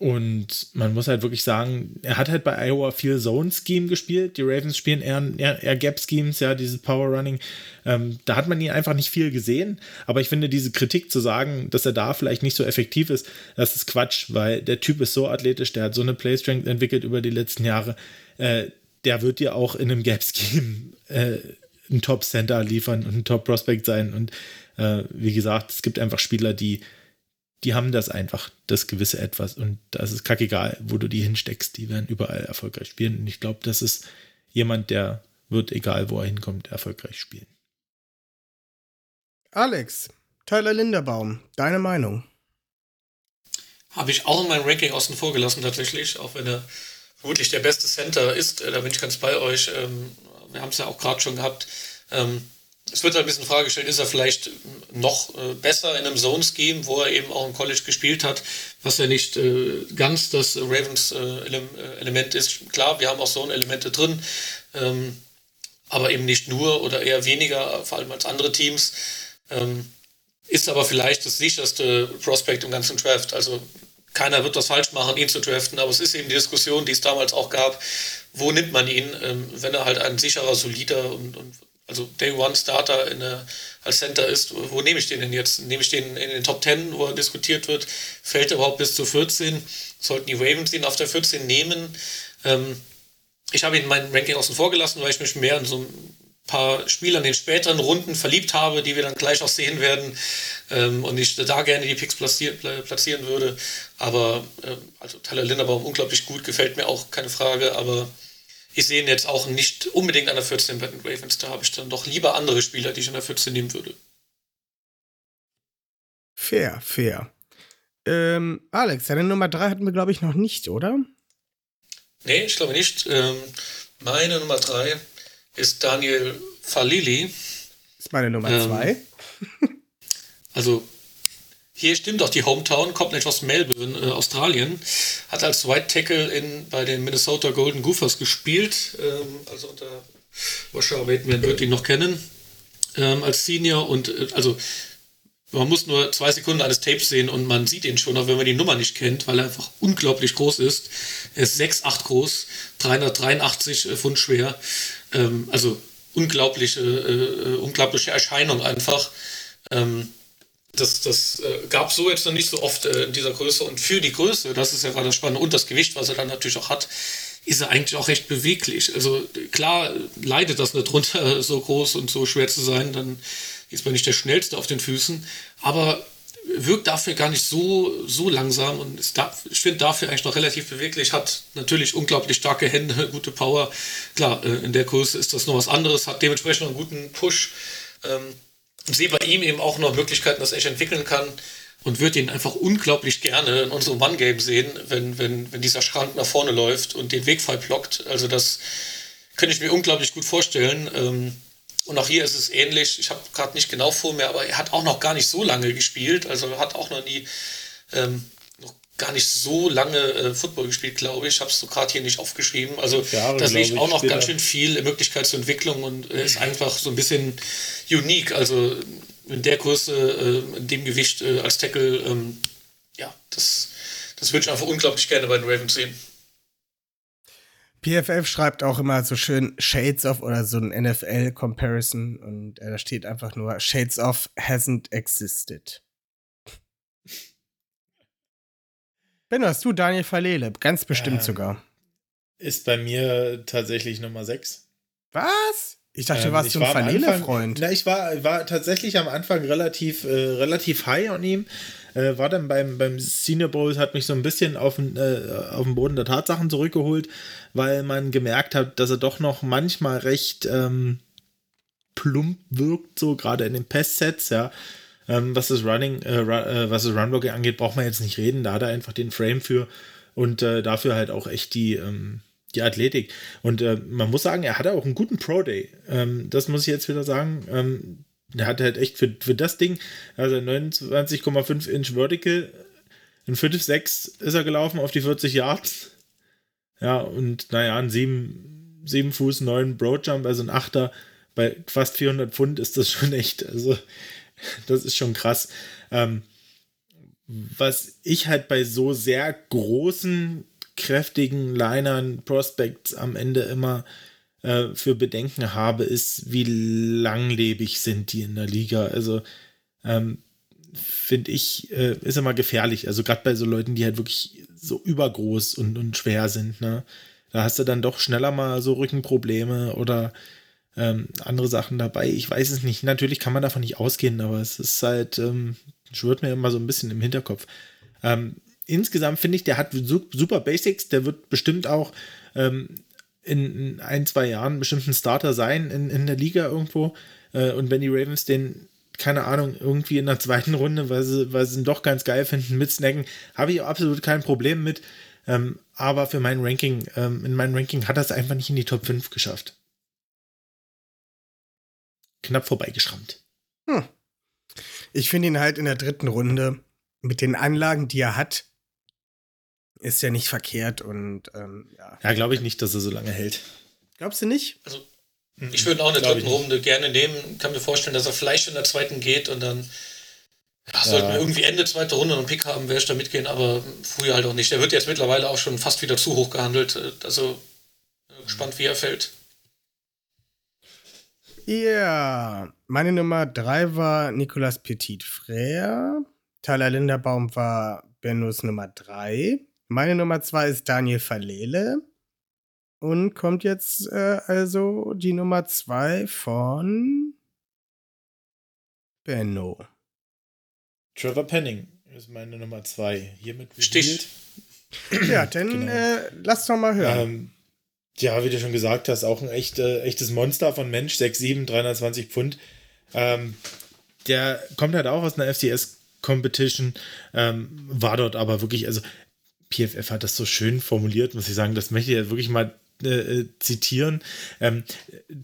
und man muss halt wirklich sagen, er hat halt bei Iowa viel Zone-Scheme gespielt. Die Ravens spielen eher, eher, eher Gap-Schemes, ja, dieses Power-Running. Ähm, da hat man ihn einfach nicht viel gesehen. Aber ich finde, diese Kritik zu sagen, dass er da vielleicht nicht so effektiv ist, das ist Quatsch, weil der Typ ist so athletisch, der hat so eine Play-Strength entwickelt über die letzten Jahre. Äh, der wird dir auch in einem Gap-Scheme äh, ein Top-Center liefern und ein Top-Prospect sein. Und äh, wie gesagt, es gibt einfach Spieler, die, die haben das einfach, das gewisse Etwas. Und da ist es kackegal, wo du die hinsteckst. Die werden überall erfolgreich spielen. Und ich glaube, das ist jemand, der wird, egal wo er hinkommt, erfolgreich spielen. Alex, Tyler Linderbaum, deine Meinung? Habe ich auch in meinem Ranking außen vor gelassen, tatsächlich, auch wenn er vermutlich der beste Center ist. Äh, da bin ich ganz bei euch. Ähm, wir haben es ja auch gerade schon gehabt. Ähm, es wird halt ein bisschen Frage gestellt, ist er vielleicht noch äh, besser in einem Zone-Scheme, wo er eben auch im College gespielt hat, was ja nicht äh, ganz das Ravens-Element äh, ist. Klar, wir haben auch Zone-Elemente drin, ähm, aber eben nicht nur oder eher weniger, vor allem als andere Teams. Ähm, ist aber vielleicht das sicherste Prospect im ganzen Draft. Also keiner wird das falsch machen, ihn zu draften, aber es ist eben die Diskussion, die es damals auch gab, wo nimmt man ihn, ähm, wenn er halt ein sicherer, solider und, und also Day One Starter der, als Center ist, wo nehme ich den denn jetzt? Nehme ich den in den Top 10, wo er diskutiert wird? Fällt er überhaupt bis zu 14? Sollten die Ravens ihn auf der 14 nehmen? Ähm, ich habe ihn in meinem Ranking außen vor gelassen, weil ich mich mehr in so ein paar Spieler in den späteren Runden verliebt habe, die wir dann gleich auch sehen werden ähm, und ich da gerne die Picks platzieren, platzieren würde. Aber ähm, also Tyler Linderbaum unglaublich gut, gefällt mir auch, keine Frage, aber ich sehe ihn jetzt auch nicht unbedingt an der 14 bei den Ravens. Da habe ich dann doch lieber andere Spieler, die ich an der 14 nehmen würde. Fair, fair. Ähm, Alex, deine Nummer 3 hatten wir, glaube ich, noch nicht, oder? Nee, ich glaube nicht. Ähm, meine Nummer 3 ist Daniel Falili. Ist meine Nummer 2. Ähm, also hier stimmt auch die Hometown, kommt nicht aus Melbourne, äh, Australien. Hat als White Tackle in, bei den Minnesota Golden Gophers gespielt. Ähm, also unter Washer Waitman wird ihn noch kennen. Ähm, als Senior und äh, also man muss nur zwei Sekunden eines Tapes sehen und man sieht ihn schon, auch wenn man die Nummer nicht kennt, weil er einfach unglaublich groß ist. Er ist 6'8 groß, 383 äh, Pfund schwer. Ähm, also unglaubliche, äh, äh, unglaubliche Erscheinung einfach. Ähm, das, das äh, gab so jetzt noch nicht so oft äh, in dieser Größe. Und für die Größe, das ist ja gerade spannend, und das Gewicht, was er dann natürlich auch hat, ist er eigentlich auch recht beweglich. Also klar leidet das nicht drunter, so groß und so schwer zu sein, dann ist man nicht der Schnellste auf den Füßen, aber wirkt dafür gar nicht so, so langsam und ist da, ich finde dafür eigentlich noch relativ beweglich, hat natürlich unglaublich starke Hände, gute Power. Klar, äh, in der Größe ist das noch was anderes, hat dementsprechend einen guten Push. Ähm, sehe bei ihm eben auch noch Möglichkeiten, dass er sich entwickeln kann und würde ihn einfach unglaublich gerne in unserem One-Game sehen, wenn, wenn, wenn dieser Schrank nach vorne läuft und den Weg frei blockt. Also das könnte ich mir unglaublich gut vorstellen. Ähm, und auch hier ist es ähnlich. Ich habe gerade nicht genau vor mir, aber er hat auch noch gar nicht so lange gespielt. Also hat auch noch nie ähm, gar nicht so lange äh, Football gespielt, glaube ich. Habe es so gerade hier nicht aufgeschrieben. Also Jahre, da sehe ich auch noch ganz schön viel Möglichkeit zur Entwicklung und äh, ist einfach so ein bisschen unique. Also in der Größe, äh, in dem Gewicht äh, als Tackle, ähm, ja, das, das würde ich einfach unglaublich gerne bei den Ravens sehen. PFF schreibt auch immer so schön Shades of oder so ein NFL-Comparison und äh, da steht einfach nur Shades of hasn't existed. Benno, hast du Daniel Falele? Ganz bestimmt ähm, sogar. Ist bei mir tatsächlich Nummer 6. Was? Ich dachte, du ähm, warst so ein Falele-Freund. Na, ich war, war tatsächlich am Anfang relativ, äh, relativ high an ihm. Äh, war dann beim, beim Senior Bowl, hat mich so ein bisschen auf den, äh, auf den Boden der Tatsachen zurückgeholt, weil man gemerkt hat, dass er doch noch manchmal recht ähm, plump wirkt, so gerade in den Pass-Sets, ja. Ähm, was das Running, äh, äh, was das Runblocking angeht, braucht man jetzt nicht reden. Da hat er einfach den Frame für und äh, dafür halt auch echt die, ähm, die Athletik. Und äh, man muss sagen, er hatte auch einen guten Pro Day. Ähm, das muss ich jetzt wieder sagen. Ähm, er hat halt echt für, für das Ding, also 29,5 Inch Vertical, in 5,6 ist er gelaufen auf die 40 Yards. Ja, und naja, ein 7, 7 Fuß 9 Broadjump, also ein Achter bei fast 400 Pfund ist das schon echt. Also das ist schon krass. Ähm, was ich halt bei so sehr großen, kräftigen Linern, Prospects am Ende immer äh, für Bedenken habe, ist, wie langlebig sind die in der Liga. Also ähm, finde ich, äh, ist immer gefährlich. Also gerade bei so Leuten, die halt wirklich so übergroß und, und schwer sind. Ne? Da hast du dann doch schneller mal so Rückenprobleme oder ähm, andere Sachen dabei. Ich weiß es nicht. Natürlich kann man davon nicht ausgehen, aber es ist halt, ähm, schwört mir immer so ein bisschen im Hinterkopf. Ähm, insgesamt finde ich, der hat super Basics. Der wird bestimmt auch ähm, in ein, zwei Jahren bestimmt ein Starter sein in, in der Liga irgendwo. Äh, und wenn die Ravens den keine Ahnung, irgendwie in der zweiten Runde, weil sie, weil sie ihn doch ganz geil finden, mit Snacken, habe ich absolut kein Problem mit. Ähm, aber für mein Ranking, ähm, in meinem Ranking hat er es einfach nicht in die Top 5 geschafft. Knapp vorbeigeschrammt. Hm. Ich finde ihn halt in der dritten Runde mit den Anlagen, die er hat, ist ja nicht verkehrt und ähm, ja. Ja, glaube ich nicht, dass er so lange hält. Glaubst du nicht? Also, ich würde ihn auch in der dritten Runde gerne nehmen. Kann mir vorstellen, dass er vielleicht in der zweiten geht und dann ja, sollten wir irgendwie Ende zweite Runde einen Pick haben, werde ich da mitgehen, aber früher halt auch nicht. Der wird jetzt mittlerweile auch schon fast wieder zu hoch gehandelt. Also gespannt, wie er fällt. Ja, meine Nummer drei war Nicolas Petit Frère. Tyler Linderbaum war Bennos Nummer drei. Meine Nummer zwei ist Daniel Verlele. Und kommt jetzt äh, also die Nummer zwei von Benno. Trevor Penning ist meine Nummer zwei. Hiermit Sticht. Ja, dann genau. äh, lass doch mal hören. Ähm, ja, wie du schon gesagt hast, auch ein echt, äh, echtes Monster von Mensch, 6'7, 320 Pfund. Ähm, der kommt halt auch aus einer FCS-Competition, ähm, war dort aber wirklich, also PFF hat das so schön formuliert, muss ich sagen, das möchte ich ja wirklich mal äh, zitieren. Ähm,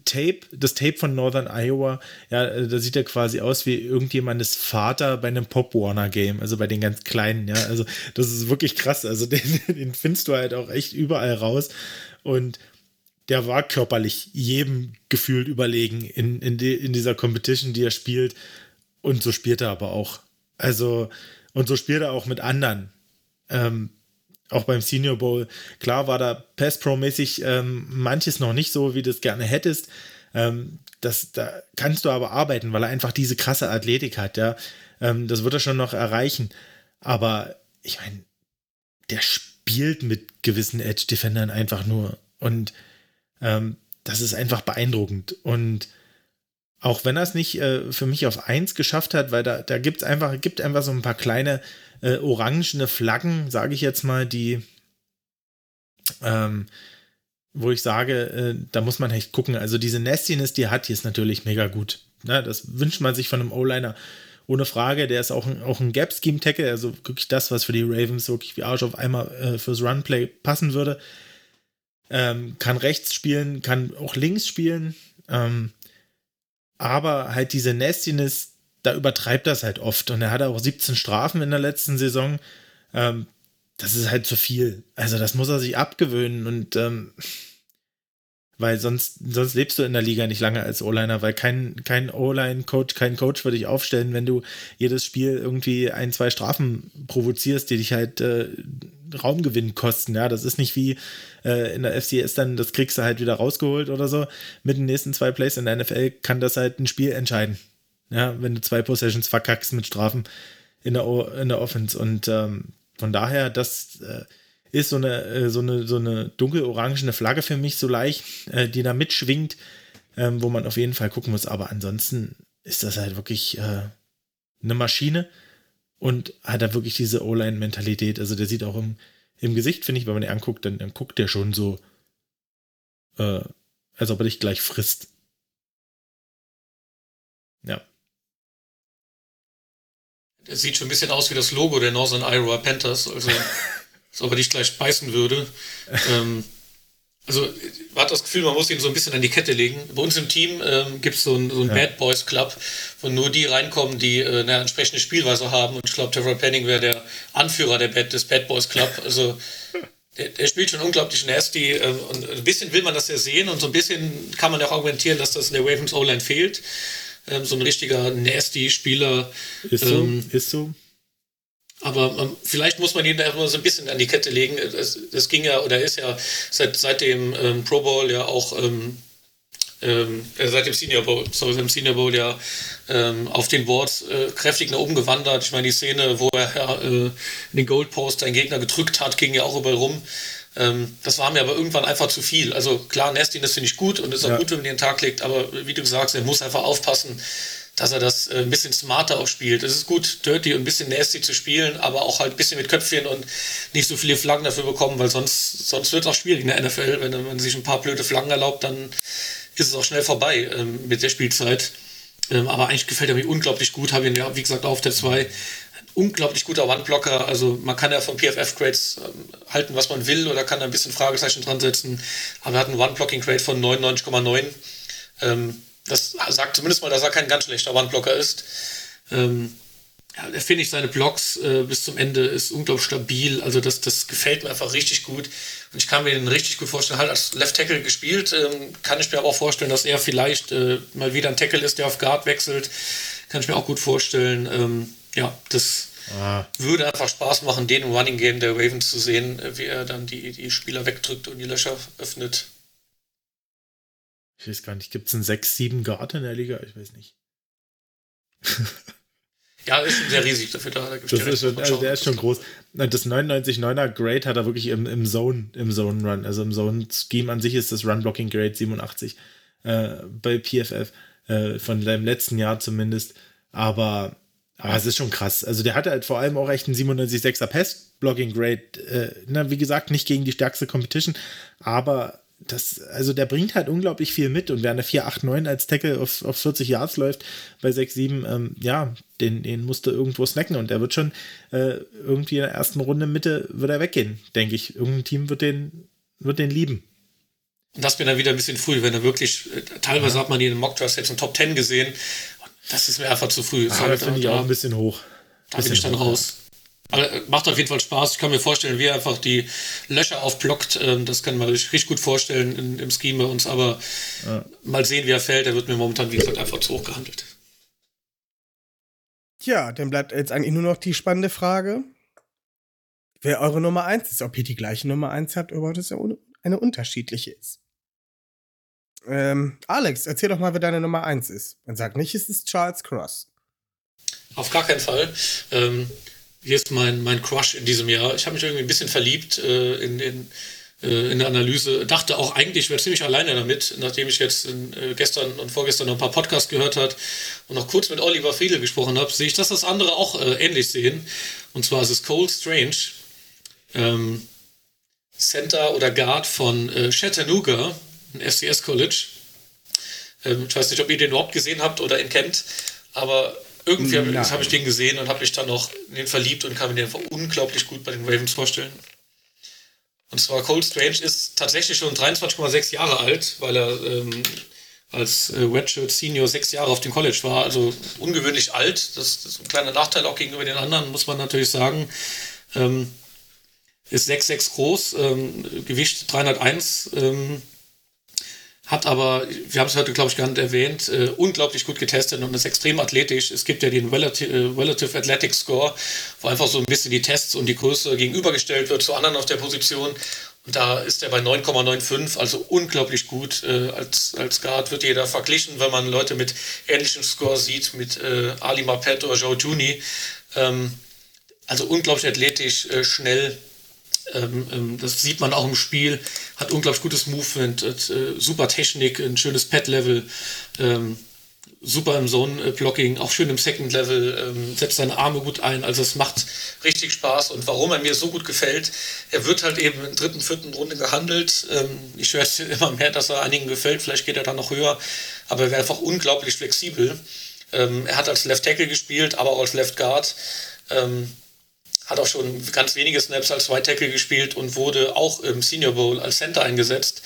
Tape, das Tape von Northern Iowa, ja, äh, da sieht er quasi aus wie irgendjemandes Vater bei einem Pop Warner Game, also bei den ganz kleinen, ja. Also, das ist wirklich krass. Also, den, den findest du halt auch echt überall raus. Und der war körperlich jedem gefühlt überlegen in, in, die, in dieser Competition, die er spielt. Und so spielt er aber auch. Also, und so spielt er auch mit anderen. Ähm, auch beim Senior Bowl, klar war da Pass Pro-mäßig ähm, manches noch nicht so, wie du es gerne hättest. Ähm, das, da kannst du aber arbeiten, weil er einfach diese krasse Athletik hat, ja. Ähm, das wird er schon noch erreichen. Aber ich meine, der spielt mit gewissen Edge-Defendern einfach nur. Und ähm, das ist einfach beeindruckend. Und auch wenn er es nicht äh, für mich auf 1 geschafft hat, weil da, da gibt es einfach, gibt einfach so ein paar kleine äh, orangene Flaggen, sage ich jetzt mal, die, ähm, wo ich sage, äh, da muss man echt gucken. Also diese Nastiness, die er hat, die ist natürlich mega gut. Na, das wünscht man sich von einem O-Liner ohne Frage. Der ist auch ein, auch ein Gap-Scheme-Tackle, also wirklich das, was für die Ravens wirklich wie Arsch auf einmal äh, fürs Runplay passen würde. Ähm, kann rechts spielen, kann auch links spielen. Ähm, aber halt diese Nastiness, da übertreibt das halt oft. Und er hatte auch 17 Strafen in der letzten Saison. Ähm, das ist halt zu viel. Also das muss er sich abgewöhnen und ähm, weil sonst, sonst lebst du in der Liga nicht lange als O-Liner, weil kein, kein O-Line-Coach, kein Coach würde dich aufstellen, wenn du jedes Spiel irgendwie ein, zwei Strafen provozierst, die dich halt äh, Raumgewinn kosten. Ja, das ist nicht wie äh, in der FCS dann, das kriegst du halt wieder rausgeholt oder so. Mit den nächsten zwei Plays in der NFL kann das halt ein Spiel entscheiden. Ja, wenn du zwei Possessions verkackst mit Strafen in der, o in der Offense. Und ähm, von daher, das äh, ist so eine, äh, so eine, so eine dunkel-orangene Flagge für mich so leicht, äh, die da mitschwingt, ähm, wo man auf jeden Fall gucken muss. Aber ansonsten ist das halt wirklich äh, eine Maschine und hat da wirklich diese O-Line-Mentalität. Also der sieht auch im, im Gesicht, finde ich, wenn man den anguckt, dann, dann guckt der schon so, äh, als ob er dich gleich frisst. Ja. Der sieht schon ein bisschen aus wie das Logo der Northern Iowa Panthers, also als ob er dich gleich beißen würde. ähm, also man hat das Gefühl, man muss ihn so ein bisschen an die Kette legen. Bei uns im Team ähm, gibt es so einen ja. Bad Boys Club, wo nur die reinkommen, die äh, eine entsprechende Spielweise haben. Und ich glaube, Trevor Penning wäre der Anführer der Bad, des Bad Boys Club. Also der, der spielt schon unglaublich nasty. Äh, und ein bisschen will man das ja sehen und so ein bisschen kann man ja auch argumentieren, dass das in der Ravens O-Line fehlt ähm, so ein richtiger Nasty-Spieler. Ist so, ähm, ist so. Aber ähm, vielleicht muss man ihn da immer so ein bisschen an die Kette legen. Das, das ging ja oder ist ja seit, seit dem ähm, Pro Bowl ja auch ähm, ähm, äh, seit dem Senior Bowl, sorry, dem Senior Bowl ja ähm, auf den Boards äh, kräftig nach oben gewandert. Ich meine, die Szene, wo er äh, in den Goldpost einen Gegner gedrückt hat, ging ja auch überall rum. Ähm, das war mir aber irgendwann einfach zu viel. Also klar, Nestin, das finde ich gut und ist auch ja. gut, wenn man den Tag legt, aber wie du sagst, er muss einfach aufpassen, dass er das äh, ein bisschen smarter auch spielt. Es ist gut, dirty und ein bisschen nasty zu spielen, aber auch halt ein bisschen mit Köpfchen und nicht so viele Flaggen dafür bekommen, weil sonst, sonst wird es auch schwierig in der NFL. Wenn man sich ein paar blöde Flaggen erlaubt, dann ist es auch schnell vorbei ähm, mit der Spielzeit. Ähm, aber eigentlich gefällt er mir unglaublich gut. Habe ihn ja, wie gesagt, auf der 2 unglaublich guter One-Blocker. Also man kann ja von PFF-Grades ähm, halten, was man will oder kann da ein bisschen Fragezeichen dran setzen. Aber er hat einen One-Blocking-Grade von 99,9. Das sagt zumindest mal, dass er kein ganz schlechter Wandblocker ist. Ähm, ja, finde ich seine Blocks äh, bis zum Ende ist unglaublich stabil. Also das, das gefällt mir einfach richtig gut. Und ich kann mir den richtig gut vorstellen. Halt als Left Tackle gespielt, ähm, kann ich mir aber auch vorstellen, dass er vielleicht äh, mal wieder ein Tackle ist, der auf Guard wechselt. Kann ich mir auch gut vorstellen. Ähm, ja, das ah. würde einfach Spaß machen, den Running Game der Ravens zu sehen, äh, wie er dann die, die Spieler wegdrückt und die Löcher öffnet. Ich weiß gar nicht, gibt es einen 6-7 Guard in der Liga? Ich weiß nicht. Ja, ist schon sehr riesig dafür da. da das ist schon, also der ist schon groß. Das 99-9er Grade hat er wirklich im, im Zone, im Zone Run. Also im Zone Scheme an sich ist das Run Blocking Grade 87 äh, bei PFF äh, von seinem letzten Jahr zumindest. Aber, aber es ist schon krass. Also der hatte halt vor allem auch echt einen 97-6er Pass Blocking Grade. Äh, na, wie gesagt, nicht gegen die stärkste Competition, aber das, also der bringt halt unglaublich viel mit und wer eine 4-8-9 als Tackle auf, auf 40 Yards läuft bei 6-7, ähm, ja, den, den musst du irgendwo snacken und der wird schon äh, irgendwie in der ersten Runde Mitte wird er weggehen, denke ich. Irgendein Team wird den, wird den lieben. Und das bin dann wieder ein bisschen früh, wenn er wirklich, äh, teilweise ja. hat man ihn im Mock jetzt in Top 10 gesehen. Das ist mir einfach zu früh. Ah, das finde ich auch ein bisschen hoch. Da bin ich dann raus. Aber äh, macht auf jeden Fall Spaß. Ich kann mir vorstellen, wie er einfach die Löcher aufblockt. Ähm, das kann man sich richtig gut vorstellen in, im Scheme bei uns. Aber ja. mal sehen, wie er fällt. Er wird mir momentan, wie gesagt, einfach zu hoch gehandelt. Tja, dann bleibt jetzt eigentlich nur noch die spannende Frage, wer eure Nummer 1 ist. Ob ihr die gleiche Nummer 1 habt oder ob das eine unterschiedliche ist. Ähm, Alex, erzähl doch mal, wer deine Nummer 1 ist. Man sagt nicht, es ist Charles Cross. Auf gar keinen Fall. Ähm, hier ist mein, mein Crush in diesem Jahr. Ich habe mich irgendwie ein bisschen verliebt äh, in, in, äh, in der Analyse. Dachte auch eigentlich, ich wäre ziemlich alleine damit, nachdem ich jetzt in, äh, gestern und vorgestern noch ein paar Podcasts gehört habe und noch kurz mit Oliver Friedel gesprochen habe, sehe ich, dass das andere auch äh, ähnlich sehen. Und zwar ist es Cole Strange, ähm, Center oder Guard von äh, Chattanooga, ein FCS College. Ähm, ich weiß nicht, ob ihr den überhaupt gesehen habt oder ihn kennt, aber irgendwie habe hab ich den gesehen und habe mich dann noch in den verliebt und kann mir den einfach unglaublich gut bei den Ravens vorstellen. Und zwar Cole Strange ist tatsächlich schon 23,6 Jahre alt, weil er ähm, als äh, Redshirt Senior sechs Jahre auf dem College war. Also ungewöhnlich alt. Das, das, ist ein kleiner Nachteil auch gegenüber den anderen, muss man natürlich sagen. Ähm, ist 6,6 groß, ähm, Gewicht 301. Ähm, hat aber, wir haben es heute, glaube ich, gar nicht erwähnt, äh, unglaublich gut getestet und ist extrem athletisch. Es gibt ja den Relative, äh, Relative Athletic Score, wo einfach so ein bisschen die Tests und die Größe gegenübergestellt wird zu anderen auf der Position. Und da ist er bei 9,95, also unglaublich gut. Äh, als, als Guard wird jeder verglichen, wenn man Leute mit ähnlichen Scores sieht, mit äh, Ali Mapet oder Joe Juni. Ähm, also unglaublich athletisch, äh, schnell, ähm, ähm, das sieht man auch im Spiel. Hat unglaublich gutes Movement, hat, äh, super Technik, ein schönes Pad-Level, ähm, super im Zone-Blocking, auch schön im Second-Level, ähm, setzt seine Arme gut ein. Also es macht richtig Spaß. Und warum er mir so gut gefällt, er wird halt eben in der dritten, vierten Runde gehandelt. Ähm, ich höre es immer mehr, dass er einigen gefällt. Vielleicht geht er dann noch höher. Aber er wäre einfach unglaublich flexibel. Ähm, er hat als Left Tackle gespielt, aber auch als Left Guard. Ähm, hat auch schon ganz wenige Snaps als White Tackle gespielt und wurde auch im Senior Bowl als Center eingesetzt.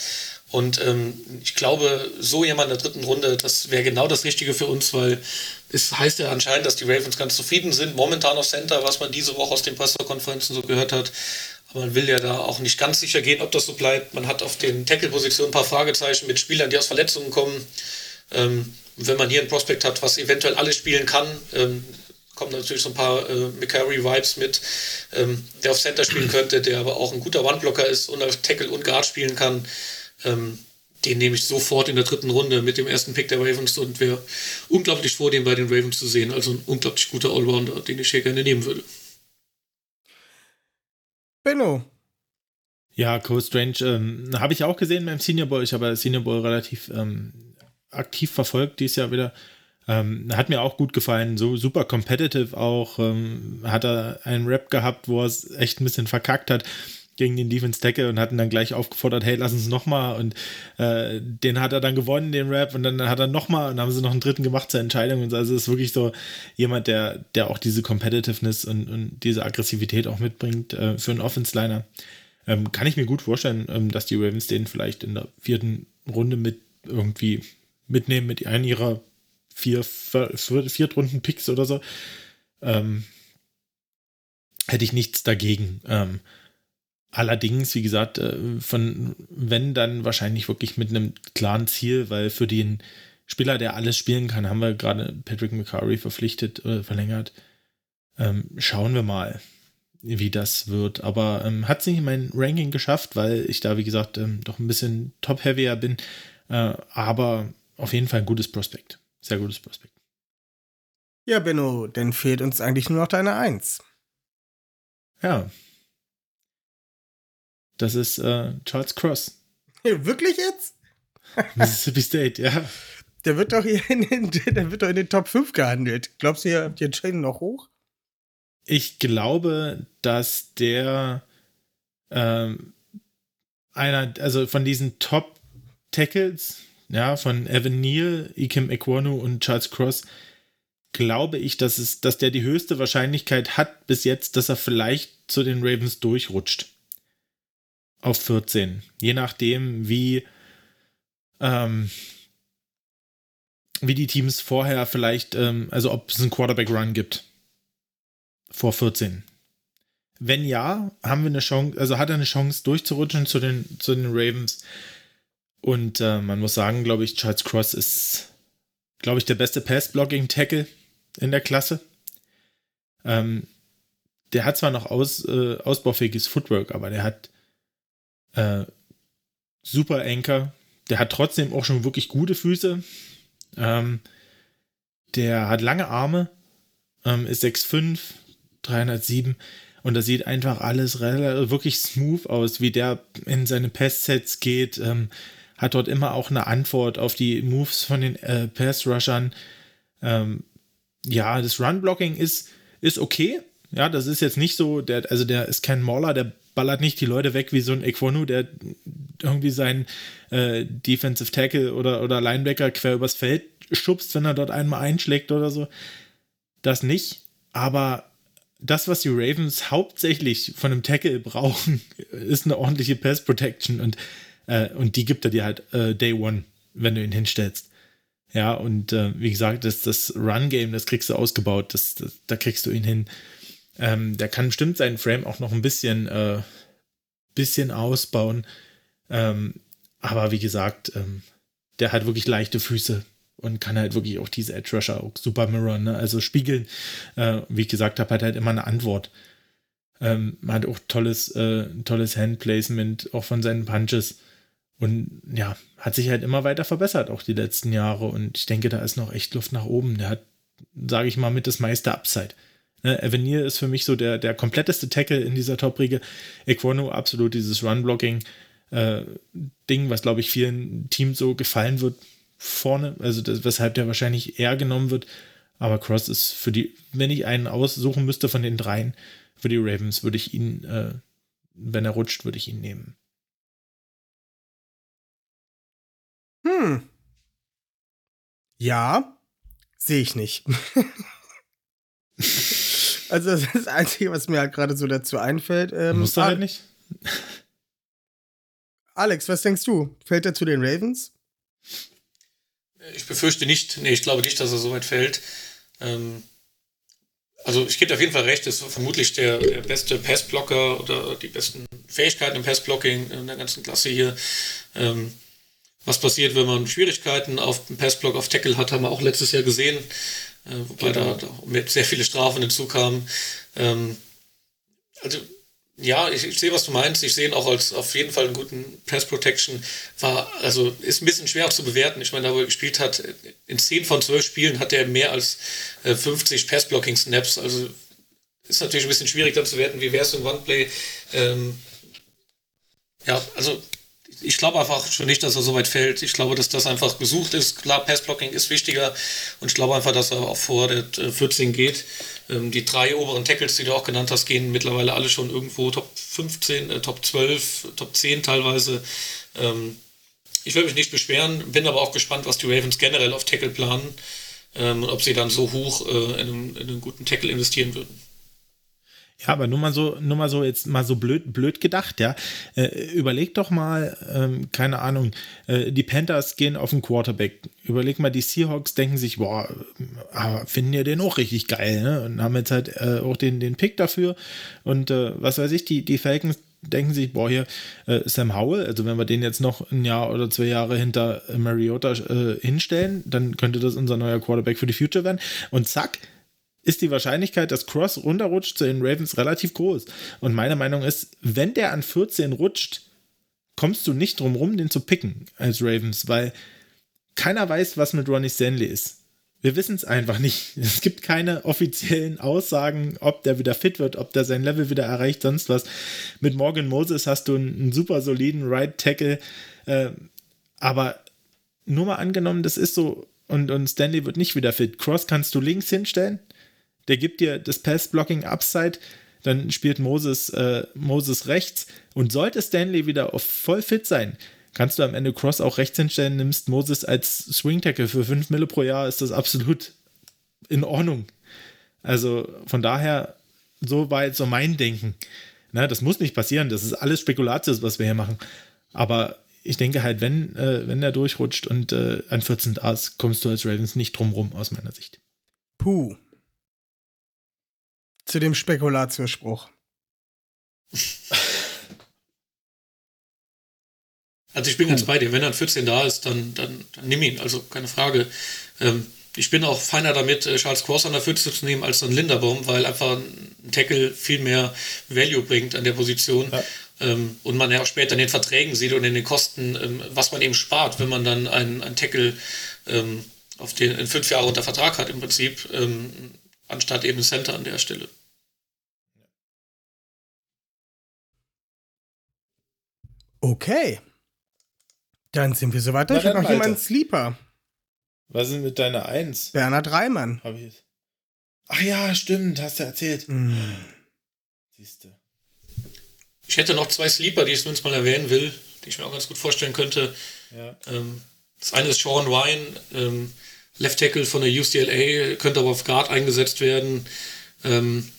Und ähm, ich glaube, so jemand in der dritten Runde, das wäre genau das Richtige für uns, weil es heißt ja anscheinend, dass die Ravens ganz zufrieden sind, momentan auf Center, was man diese Woche aus den Pressekonferenzen so gehört hat. Aber man will ja da auch nicht ganz sicher gehen, ob das so bleibt. Man hat auf den Tackle-Positionen ein paar Fragezeichen mit Spielern, die aus Verletzungen kommen. Ähm, wenn man hier ein Prospekt hat, was eventuell alles spielen kann, ähm, kommen natürlich so ein paar äh, McCarry-Vibes mit, ähm, der auf Center spielen könnte, der aber auch ein guter One-Blocker ist und auf Tackle und Guard spielen kann. Ähm, den nehme ich sofort in der dritten Runde mit dem ersten Pick der Ravens und wäre unglaublich froh, den bei den Ravens zu sehen. Also ein unglaublich guter Allrounder, den ich hier gerne nehmen würde. Benno. Ja, Cole Strange ähm, habe ich auch gesehen beim Senior Bowl. Ich habe Senior Bowl relativ ähm, aktiv verfolgt dieses Jahr wieder. Ähm, hat mir auch gut gefallen, so super competitive auch. Ähm, hat er einen Rap gehabt, wo er es echt ein bisschen verkackt hat gegen den Defense Tackle und hatten dann gleich aufgefordert, hey, lass uns nochmal. Und äh, den hat er dann gewonnen, den Rap, und dann hat er nochmal und dann haben sie noch einen dritten gemacht zur Entscheidung. Und also ist wirklich so jemand, der, der auch diese Competitiveness und, und diese Aggressivität auch mitbringt äh, für einen Offense-Liner. Ähm, kann ich mir gut vorstellen, ähm, dass die Ravens den vielleicht in der vierten Runde mit irgendwie mitnehmen mit einem ihrer vier, vier, Viertrunden-Picks oder so, ähm, hätte ich nichts dagegen. Ähm, allerdings, wie gesagt, äh, von wenn dann wahrscheinlich wirklich mit einem klaren Ziel, weil für den Spieler, der alles spielen kann, haben wir gerade Patrick McCurry verpflichtet, äh, verlängert. Ähm, schauen wir mal, wie das wird. Aber ähm, hat sich in mein Ranking geschafft, weil ich da, wie gesagt, ähm, doch ein bisschen top-heavier bin. Äh, aber auf jeden Fall ein gutes Prospekt. Sehr gutes Prospekt. Ja, Benno, dann fehlt uns eigentlich nur noch deine Eins. Ja. Das ist äh, Charles Cross. Wirklich jetzt? Mississippi State, ja. Der wird doch hier in den, der wird doch in den Top 5 gehandelt. Glaubst du, ihr habt den Chain noch hoch? Ich glaube, dass der ähm, einer, also von diesen Top Tackles, ja, von Evan Neal, Ikem Ekwonu und Charles Cross, glaube ich, dass es, dass der die höchste Wahrscheinlichkeit hat bis jetzt, dass er vielleicht zu den Ravens durchrutscht. Auf 14. Je nachdem, wie, ähm, wie die Teams vorher vielleicht, ähm, also ob es einen Quarterback-Run gibt. Vor 14. Wenn ja, haben wir eine Chance, also hat er eine Chance durchzurutschen zu den, zu den Ravens. Und äh, man muss sagen, glaube ich, Charles Cross ist, glaube ich, der beste Pass-Blocking-Tackle in der Klasse. Ähm, der hat zwar noch aus, äh, ausbaufähiges Footwork, aber der hat äh, super Anker. Der hat trotzdem auch schon wirklich gute Füße. Ähm, der hat lange Arme, ähm, ist 6'5, 307 und das sieht einfach alles wirklich smooth aus, wie der in seine Pass-Sets geht. Ähm, hat dort immer auch eine Antwort auf die Moves von den äh, Pass-Rushern. Ähm, ja, das Run-Blocking ist, ist okay. Ja, das ist jetzt nicht so, der, also der ist kein Mauler, der ballert nicht die Leute weg wie so ein Equonu, der irgendwie seinen äh, Defensive Tackle oder, oder Linebacker quer übers Feld schubst, wenn er dort einmal einschlägt oder so. Das nicht. Aber das, was die Ravens hauptsächlich von einem Tackle brauchen, ist eine ordentliche Pass Protection und, äh, und die gibt er dir halt äh, Day One, wenn du ihn hinstellst. Ja, und äh, wie gesagt, das, das Run-Game, das kriegst du ausgebaut, das, das, da kriegst du ihn hin. Ähm, der kann bestimmt seinen Frame auch noch ein bisschen, äh, bisschen ausbauen. Ähm, aber wie gesagt, ähm, der hat wirklich leichte Füße und kann halt wirklich auch diese Edge Rusher auch super mirror, ne? also spiegeln. Äh, wie ich gesagt habe, hat halt immer eine Antwort. Ähm, hat auch tolles, äh, tolles Handplacement, auch von seinen Punches. Und ja, hat sich halt immer weiter verbessert, auch die letzten Jahre. Und ich denke, da ist noch echt Luft nach oben. Der hat, sage ich mal, mit das meiste Upside. Ne, Avenir ist für mich so der, der kompletteste Tackle in dieser Top-Riege. Equano absolut dieses Run-Blocking-Ding, äh, was, glaube ich, vielen Teams so gefallen wird vorne. Also das, weshalb der wahrscheinlich eher genommen wird. Aber Cross ist für die, wenn ich einen aussuchen müsste von den dreien, für die Ravens würde ich ihn, äh, wenn er rutscht, würde ich ihn nehmen. Hm. Ja, sehe ich nicht. also das ist das Einzige, was mir halt gerade so dazu einfällt. Ähm, Muss er halt nicht. Alex, was denkst du? Fällt er zu den Ravens? Ich befürchte nicht. Nee, ich glaube nicht, dass er so weit fällt. Ähm, also ich gebe dir auf jeden Fall recht, ist vermutlich der, der beste Passblocker oder die besten Fähigkeiten im Passblocking in der ganzen Klasse hier. Ähm, was passiert, wenn man Schwierigkeiten auf dem Passblock auf Tackle hat, haben wir auch letztes Jahr gesehen, äh, wobei genau. da, da sehr viele Strafen hinzukamen. Ähm, also ja, ich, ich, sehe, was du meinst. Ich sehe ihn auch als auf jeden Fall einen guten Pass Protection. War, also ist ein bisschen schwer zu bewerten. Ich meine, da wo er gespielt hat, in 10 von 12 Spielen hat er mehr als äh, 50 Pass Blocking Snaps. Also ist natürlich ein bisschen schwierig dann zu werten, wie wäre es im One-Play. Ähm, ja, also ich glaube einfach schon nicht, dass er so weit fällt. Ich glaube, dass das einfach gesucht ist. Klar, Passblocking ist wichtiger und ich glaube einfach, dass er auch vor der 14 äh, geht. Ähm, die drei oberen Tackles, die du auch genannt hast, gehen mittlerweile alle schon irgendwo Top 15, äh, Top 12, Top 10 teilweise. Ähm, ich will mich nicht beschweren, bin aber auch gespannt, was die Ravens generell auf Tackle planen ähm, und ob sie dann so hoch äh, in, einen, in einen guten Tackle investieren würden. Ja, aber nur mal so, nur mal so jetzt mal so blöd, blöd gedacht, ja. Äh, überleg doch mal, ähm, keine Ahnung, äh, die Panthers gehen auf den Quarterback. Überleg mal, die Seahawks denken sich, boah, äh, finden ja den auch richtig geil, ne? Und haben jetzt halt äh, auch den, den Pick dafür. Und äh, was weiß ich, die, die Falcons denken sich, boah, hier äh, Sam Howell, also wenn wir den jetzt noch ein Jahr oder zwei Jahre hinter Mariota hinstellen, dann könnte das unser neuer Quarterback für die Future werden. Und zack, ist die Wahrscheinlichkeit, dass Cross runterrutscht zu den Ravens relativ groß. Und meine Meinung ist, wenn der an 14 rutscht, kommst du nicht drum rum, den zu picken als Ravens, weil keiner weiß, was mit Ronnie Stanley ist. Wir wissen es einfach nicht. Es gibt keine offiziellen Aussagen, ob der wieder fit wird, ob der sein Level wieder erreicht, sonst was. Mit Morgan Moses hast du einen, einen super soliden Right Tackle. Äh, aber nur mal angenommen, das ist so und, und Stanley wird nicht wieder fit. Cross kannst du links hinstellen, der gibt dir das Pass-Blocking Upside, dann spielt Moses, äh, Moses rechts und sollte Stanley wieder auf voll fit sein, kannst du am Ende Cross auch rechts hinstellen, nimmst Moses als Swing Tackle für 5 Mille pro Jahr, ist das absolut in Ordnung. Also von daher, so war jetzt so mein Denken. Na, das muss nicht passieren, das ist alles Spekulatius, was wir hier machen. Aber ich denke halt, wenn, äh, wenn der durchrutscht und äh, ein 14 da ist, kommst du als Ravens nicht drum rum, aus meiner Sicht. Puh, zu dem Spekulatiusspruch. Also ich bin ganz bei dir. Wenn dann 14 da ist, dann, dann, dann nimm ihn. Also keine Frage. Ähm, ich bin auch feiner damit, äh, Charles Cross an der 14 zu nehmen, als dann Linderbaum, weil einfach ein Tackle viel mehr Value bringt an der Position. Ja. Ähm, und man ja auch später in den Verträgen sieht und in den Kosten, ähm, was man eben spart, wenn man dann einen, einen Tackle ähm, auf den in fünf Jahre unter Vertrag hat im Prinzip, ähm, anstatt eben Center an der Stelle. Okay. Dann sind wir soweit. Ich habe noch jemanden Sleeper. Was ist mit deiner Eins? Bernhard Reimann. Hab ich Ach ja, stimmt, hast du erzählt. Mm. Siehst du. Ich hätte noch zwei Sleeper, die ich zumindest mal erwähnen will, die ich mir auch ganz gut vorstellen könnte. Ja. Ähm, das eine ist Sean Ryan, ähm, Left Tackle von der UCLA, könnte aber auf Guard eingesetzt werden. Ähm,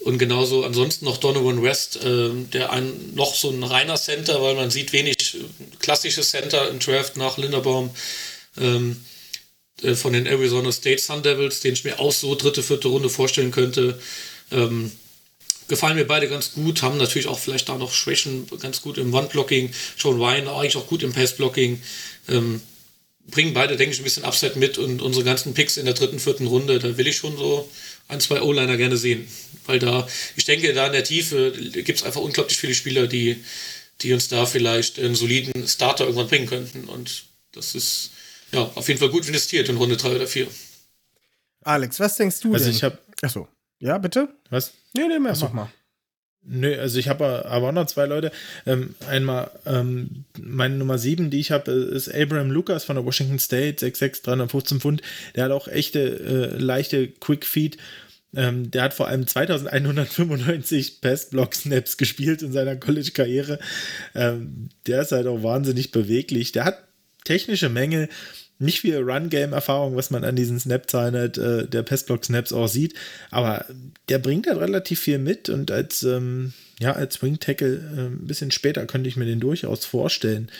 und genauso ansonsten noch Donovan West, äh, der ein, noch so ein reiner Center, weil man sieht wenig klassische Center im Draft nach Linderbaum ähm, äh, von den Arizona State Sun Devils, den ich mir auch so dritte, vierte Runde vorstellen könnte. Ähm, gefallen mir beide ganz gut, haben natürlich auch vielleicht da noch Schwächen ganz gut im One-Blocking. John Ryan eigentlich auch gut im Pass-Blocking. Ähm, bringen beide, denke ich, ein bisschen Upset mit und unsere ganzen Picks in der dritten, vierten Runde, da will ich schon so ein, zwei O-Liner gerne sehen. Weil da, ich denke, da in der Tiefe gibt es einfach unglaublich viele Spieler, die, die uns da vielleicht einen soliden Starter irgendwann bringen könnten. Und das ist ja auf jeden Fall gut investiert in Runde drei oder vier. Alex, was denkst du also denn? Ich hab, Achso. Ja, bitte? Was? Nee, nee, mehr, mach mal. Nö, also ich habe aber auch noch zwei Leute. Ähm, einmal ähm, meine Nummer 7, die ich habe, ist Abraham Lucas von der Washington State, 6'6, 315 Pfund. Der hat auch echte, äh, leichte Quick Feed. Ähm, der hat vor allem 2195 Pass-Block-Snaps gespielt in seiner College-Karriere. Ähm, der ist halt auch wahnsinnig beweglich. Der hat technische Mängel, nicht viel Run-Game-Erfahrung, was man an diesen Snap-Zahlen halt, äh, der Passblock-Snaps auch sieht, aber der bringt halt relativ viel mit und als, ähm, ja, als Wing-Tackle äh, ein bisschen später könnte ich mir den durchaus vorstellen.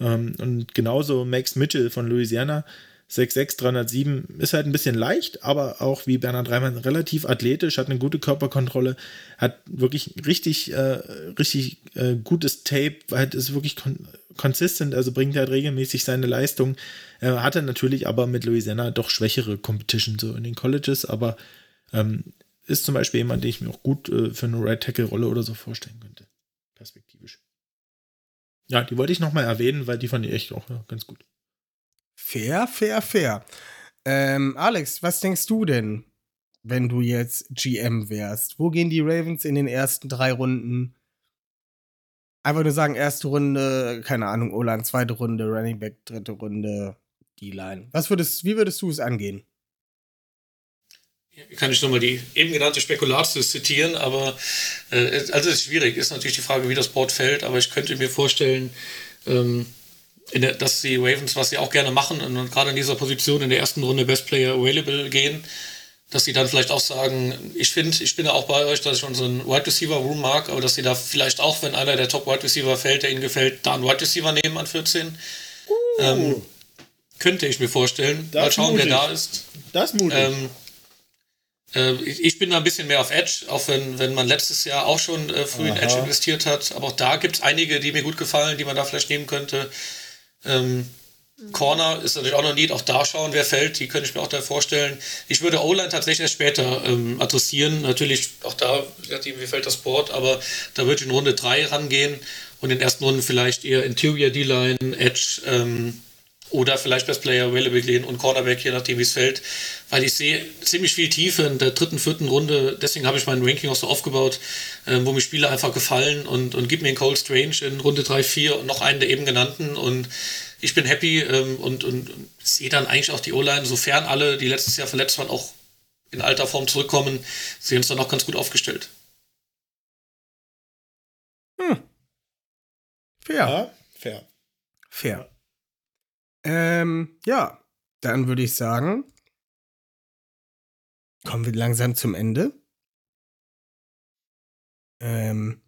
Ähm, und genauso Max Mitchell von Louisiana, 6'6, 307, ist halt ein bisschen leicht, aber auch wie Bernhard Reimann relativ athletisch, hat eine gute Körperkontrolle, hat wirklich richtig, äh, richtig äh, gutes Tape, halt ist wirklich kon consistent, also bringt halt regelmäßig seine Leistung. Er hatte natürlich aber mit Louisiana doch schwächere Competition so in den Colleges, aber ähm, ist zum Beispiel jemand, den ich mir auch gut äh, für eine Right Tackle Rolle oder so vorstellen könnte. Perspektivisch. Ja, die wollte ich nochmal erwähnen, weil die fand ich echt auch ja, ganz gut. Fair, fair, fair. Ähm, Alex, was denkst du denn, wenn du jetzt GM wärst? Wo gehen die Ravens in den ersten drei Runden? Einfach nur sagen, erste Runde, keine Ahnung, Olan, zweite Runde, Running Back, dritte Runde, D-Line. Was würdest, wie würdest du es angehen? Kann ich nochmal die eben genannte Spekulatius zitieren, aber äh, also es ist schwierig, ist natürlich die Frage, wie das Board fällt, aber ich könnte mir vorstellen, ähm, der, dass die Ravens, was sie auch gerne machen, und gerade in dieser Position in der ersten Runde Best Player Available gehen, dass sie dann vielleicht auch sagen, ich finde, ich bin ja auch bei euch, dass ich unseren Wide Receiver Room mag, aber dass sie da vielleicht auch, wenn einer der Top Wide Receiver fällt, der ihnen gefällt, da einen Wide Receiver nehmen an 14. Uh. Ähm, könnte ich mir vorstellen. Das Mal schauen, wer da ist. Das mutig. Ähm, äh, ich bin da ein bisschen mehr auf Edge, auch wenn, wenn man letztes Jahr auch schon äh, früh Aha. in Edge investiert hat. Aber auch da gibt es einige, die mir gut gefallen, die man da vielleicht nehmen könnte. Ähm, Corner ist natürlich auch noch Need, auch da schauen, wer fällt, die könnte ich mir auch da vorstellen. Ich würde O-Line tatsächlich erst später ähm, adressieren. Natürlich auch da, wie fällt das Board, aber da würde ich in Runde 3 rangehen und in den ersten Runden vielleicht eher Interior D-Line, Edge, ähm, oder vielleicht Best Player Available gehen und Cornerback, je nachdem wie es fällt. Weil ich sehe ziemlich viel Tiefe in der dritten, vierten Runde. Deswegen habe ich mein Ranking auch so aufgebaut, äh, wo mir Spiele einfach gefallen und, und gib mir einen Cold Strange in Runde 3, 4 und noch einen der eben genannten. Und ich bin happy ähm, und, und, und sehe dann eigentlich auch die O-Line, sofern alle, die letztes Jahr verletzt waren, auch in alter Form zurückkommen, sehen uns dann auch ganz gut aufgestellt. Hm. Fair. Ja, fair. Fair. Ähm, ja, dann würde ich sagen, kommen wir langsam zum Ende. Ähm,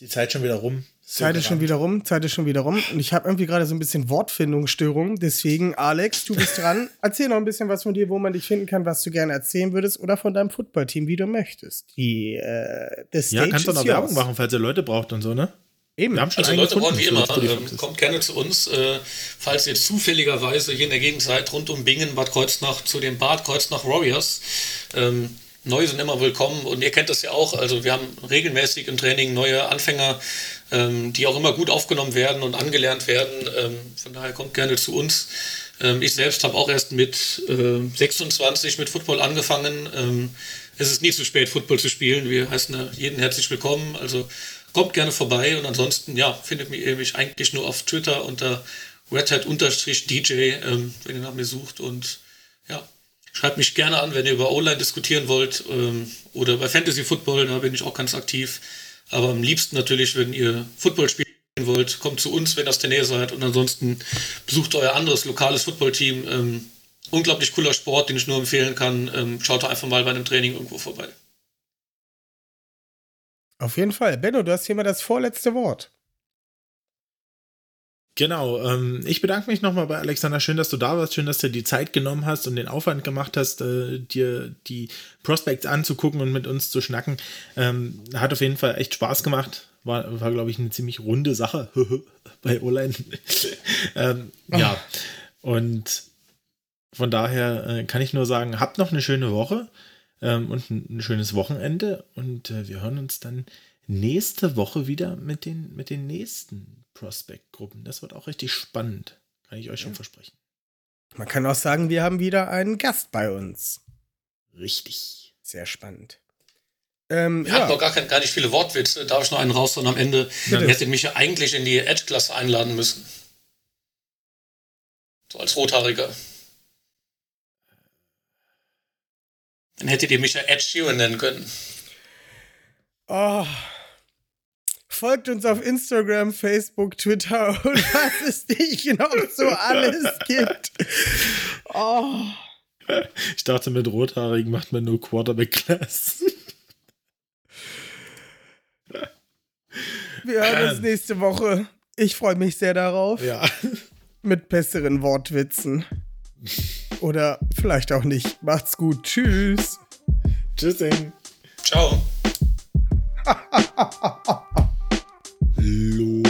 die Zeit schon wieder rum. Zeit ist schon wieder rum, Zeit ist schon wieder rum. Und ich habe irgendwie gerade so ein bisschen Wortfindungsstörung. Deswegen, Alex, du bist dran. Erzähl noch ein bisschen was von dir, wo man dich finden kann, was du gerne erzählen würdest. Oder von deinem Footballteam, wie du möchtest. Die, äh, das Ja, kannst du noch Werbung machen, falls ihr Leute braucht und so, ne? Eben. Wir haben schon also Leute brauchen wie immer, ähm, kommt gerne zu uns. Äh, falls ihr zufälligerweise hier in der Gegend seid, rund um Bingen, Bad Kreuznach, zu den Bad Kreuznach Warriors. Ähm, Neue sind immer willkommen und ihr kennt das ja auch. Also wir haben regelmäßig im Training neue Anfänger, ähm, die auch immer gut aufgenommen werden und angelernt werden. Ähm, von daher kommt gerne zu uns. Ähm, ich selbst habe auch erst mit äh, 26 mit Football angefangen. Ähm, es ist nie zu spät, Football zu spielen. Wir heißen jeden herzlich willkommen. Also kommt gerne vorbei und ansonsten, ja, findet ihr mich eigentlich nur auf Twitter unter redhat-dj, ähm, wenn ihr nach mir sucht und ja, schreibt mich gerne an, wenn ihr über Online diskutieren wollt ähm, oder bei Fantasy Football, da bin ich auch ganz aktiv. Aber am liebsten natürlich, wenn ihr Football spielen wollt, kommt zu uns, wenn ihr aus der Nähe seid und ansonsten besucht euer anderes lokales Footballteam. Ähm, unglaublich cooler Sport, den ich nur empfehlen kann. Ähm, schaut einfach mal bei einem Training irgendwo vorbei. Auf jeden Fall. Benno, du hast hier mal das vorletzte Wort. Genau, ähm, ich bedanke mich nochmal bei Alexander. Schön, dass du da warst. Schön, dass du die Zeit genommen hast und den Aufwand gemacht hast, äh, dir die Prospects anzugucken und mit uns zu schnacken. Ähm, hat auf jeden Fall echt Spaß gemacht. War, war glaube ich, eine ziemlich runde Sache bei Online. ähm, ja, und von daher äh, kann ich nur sagen, habt noch eine schöne Woche ähm, und ein, ein, schönes Wochenende. Und äh, wir hören uns dann nächste Woche wieder mit den, mit den nächsten Prospect-Gruppen. Das wird auch richtig spannend. Kann ich euch schon versprechen. Man kann auch sagen, wir haben wieder einen Gast bei uns. Richtig. Sehr spannend. Ähm, wir ja. hatten noch gar, kein, gar nicht viele Wortwitze. Darf ich noch einen raus und am Ende Bitte. hättet mich ja eigentlich in die Edge-Klasse einladen müssen. So als Rothaariger. Dann hättet ihr mich ja Ed Sheeran nennen können. Oh. Folgt uns auf Instagram, Facebook, Twitter und was es nicht noch so alles gibt. Oh. Ich dachte, mit Rothaarigen macht man nur Quarterback-Class. Wir hören uns nächste Woche. Ich freue mich sehr darauf. Ja. Mit besseren Wortwitzen. Oder vielleicht auch nicht. Macht's gut. Tschüss. Tschüssing. Ciao. Hallo.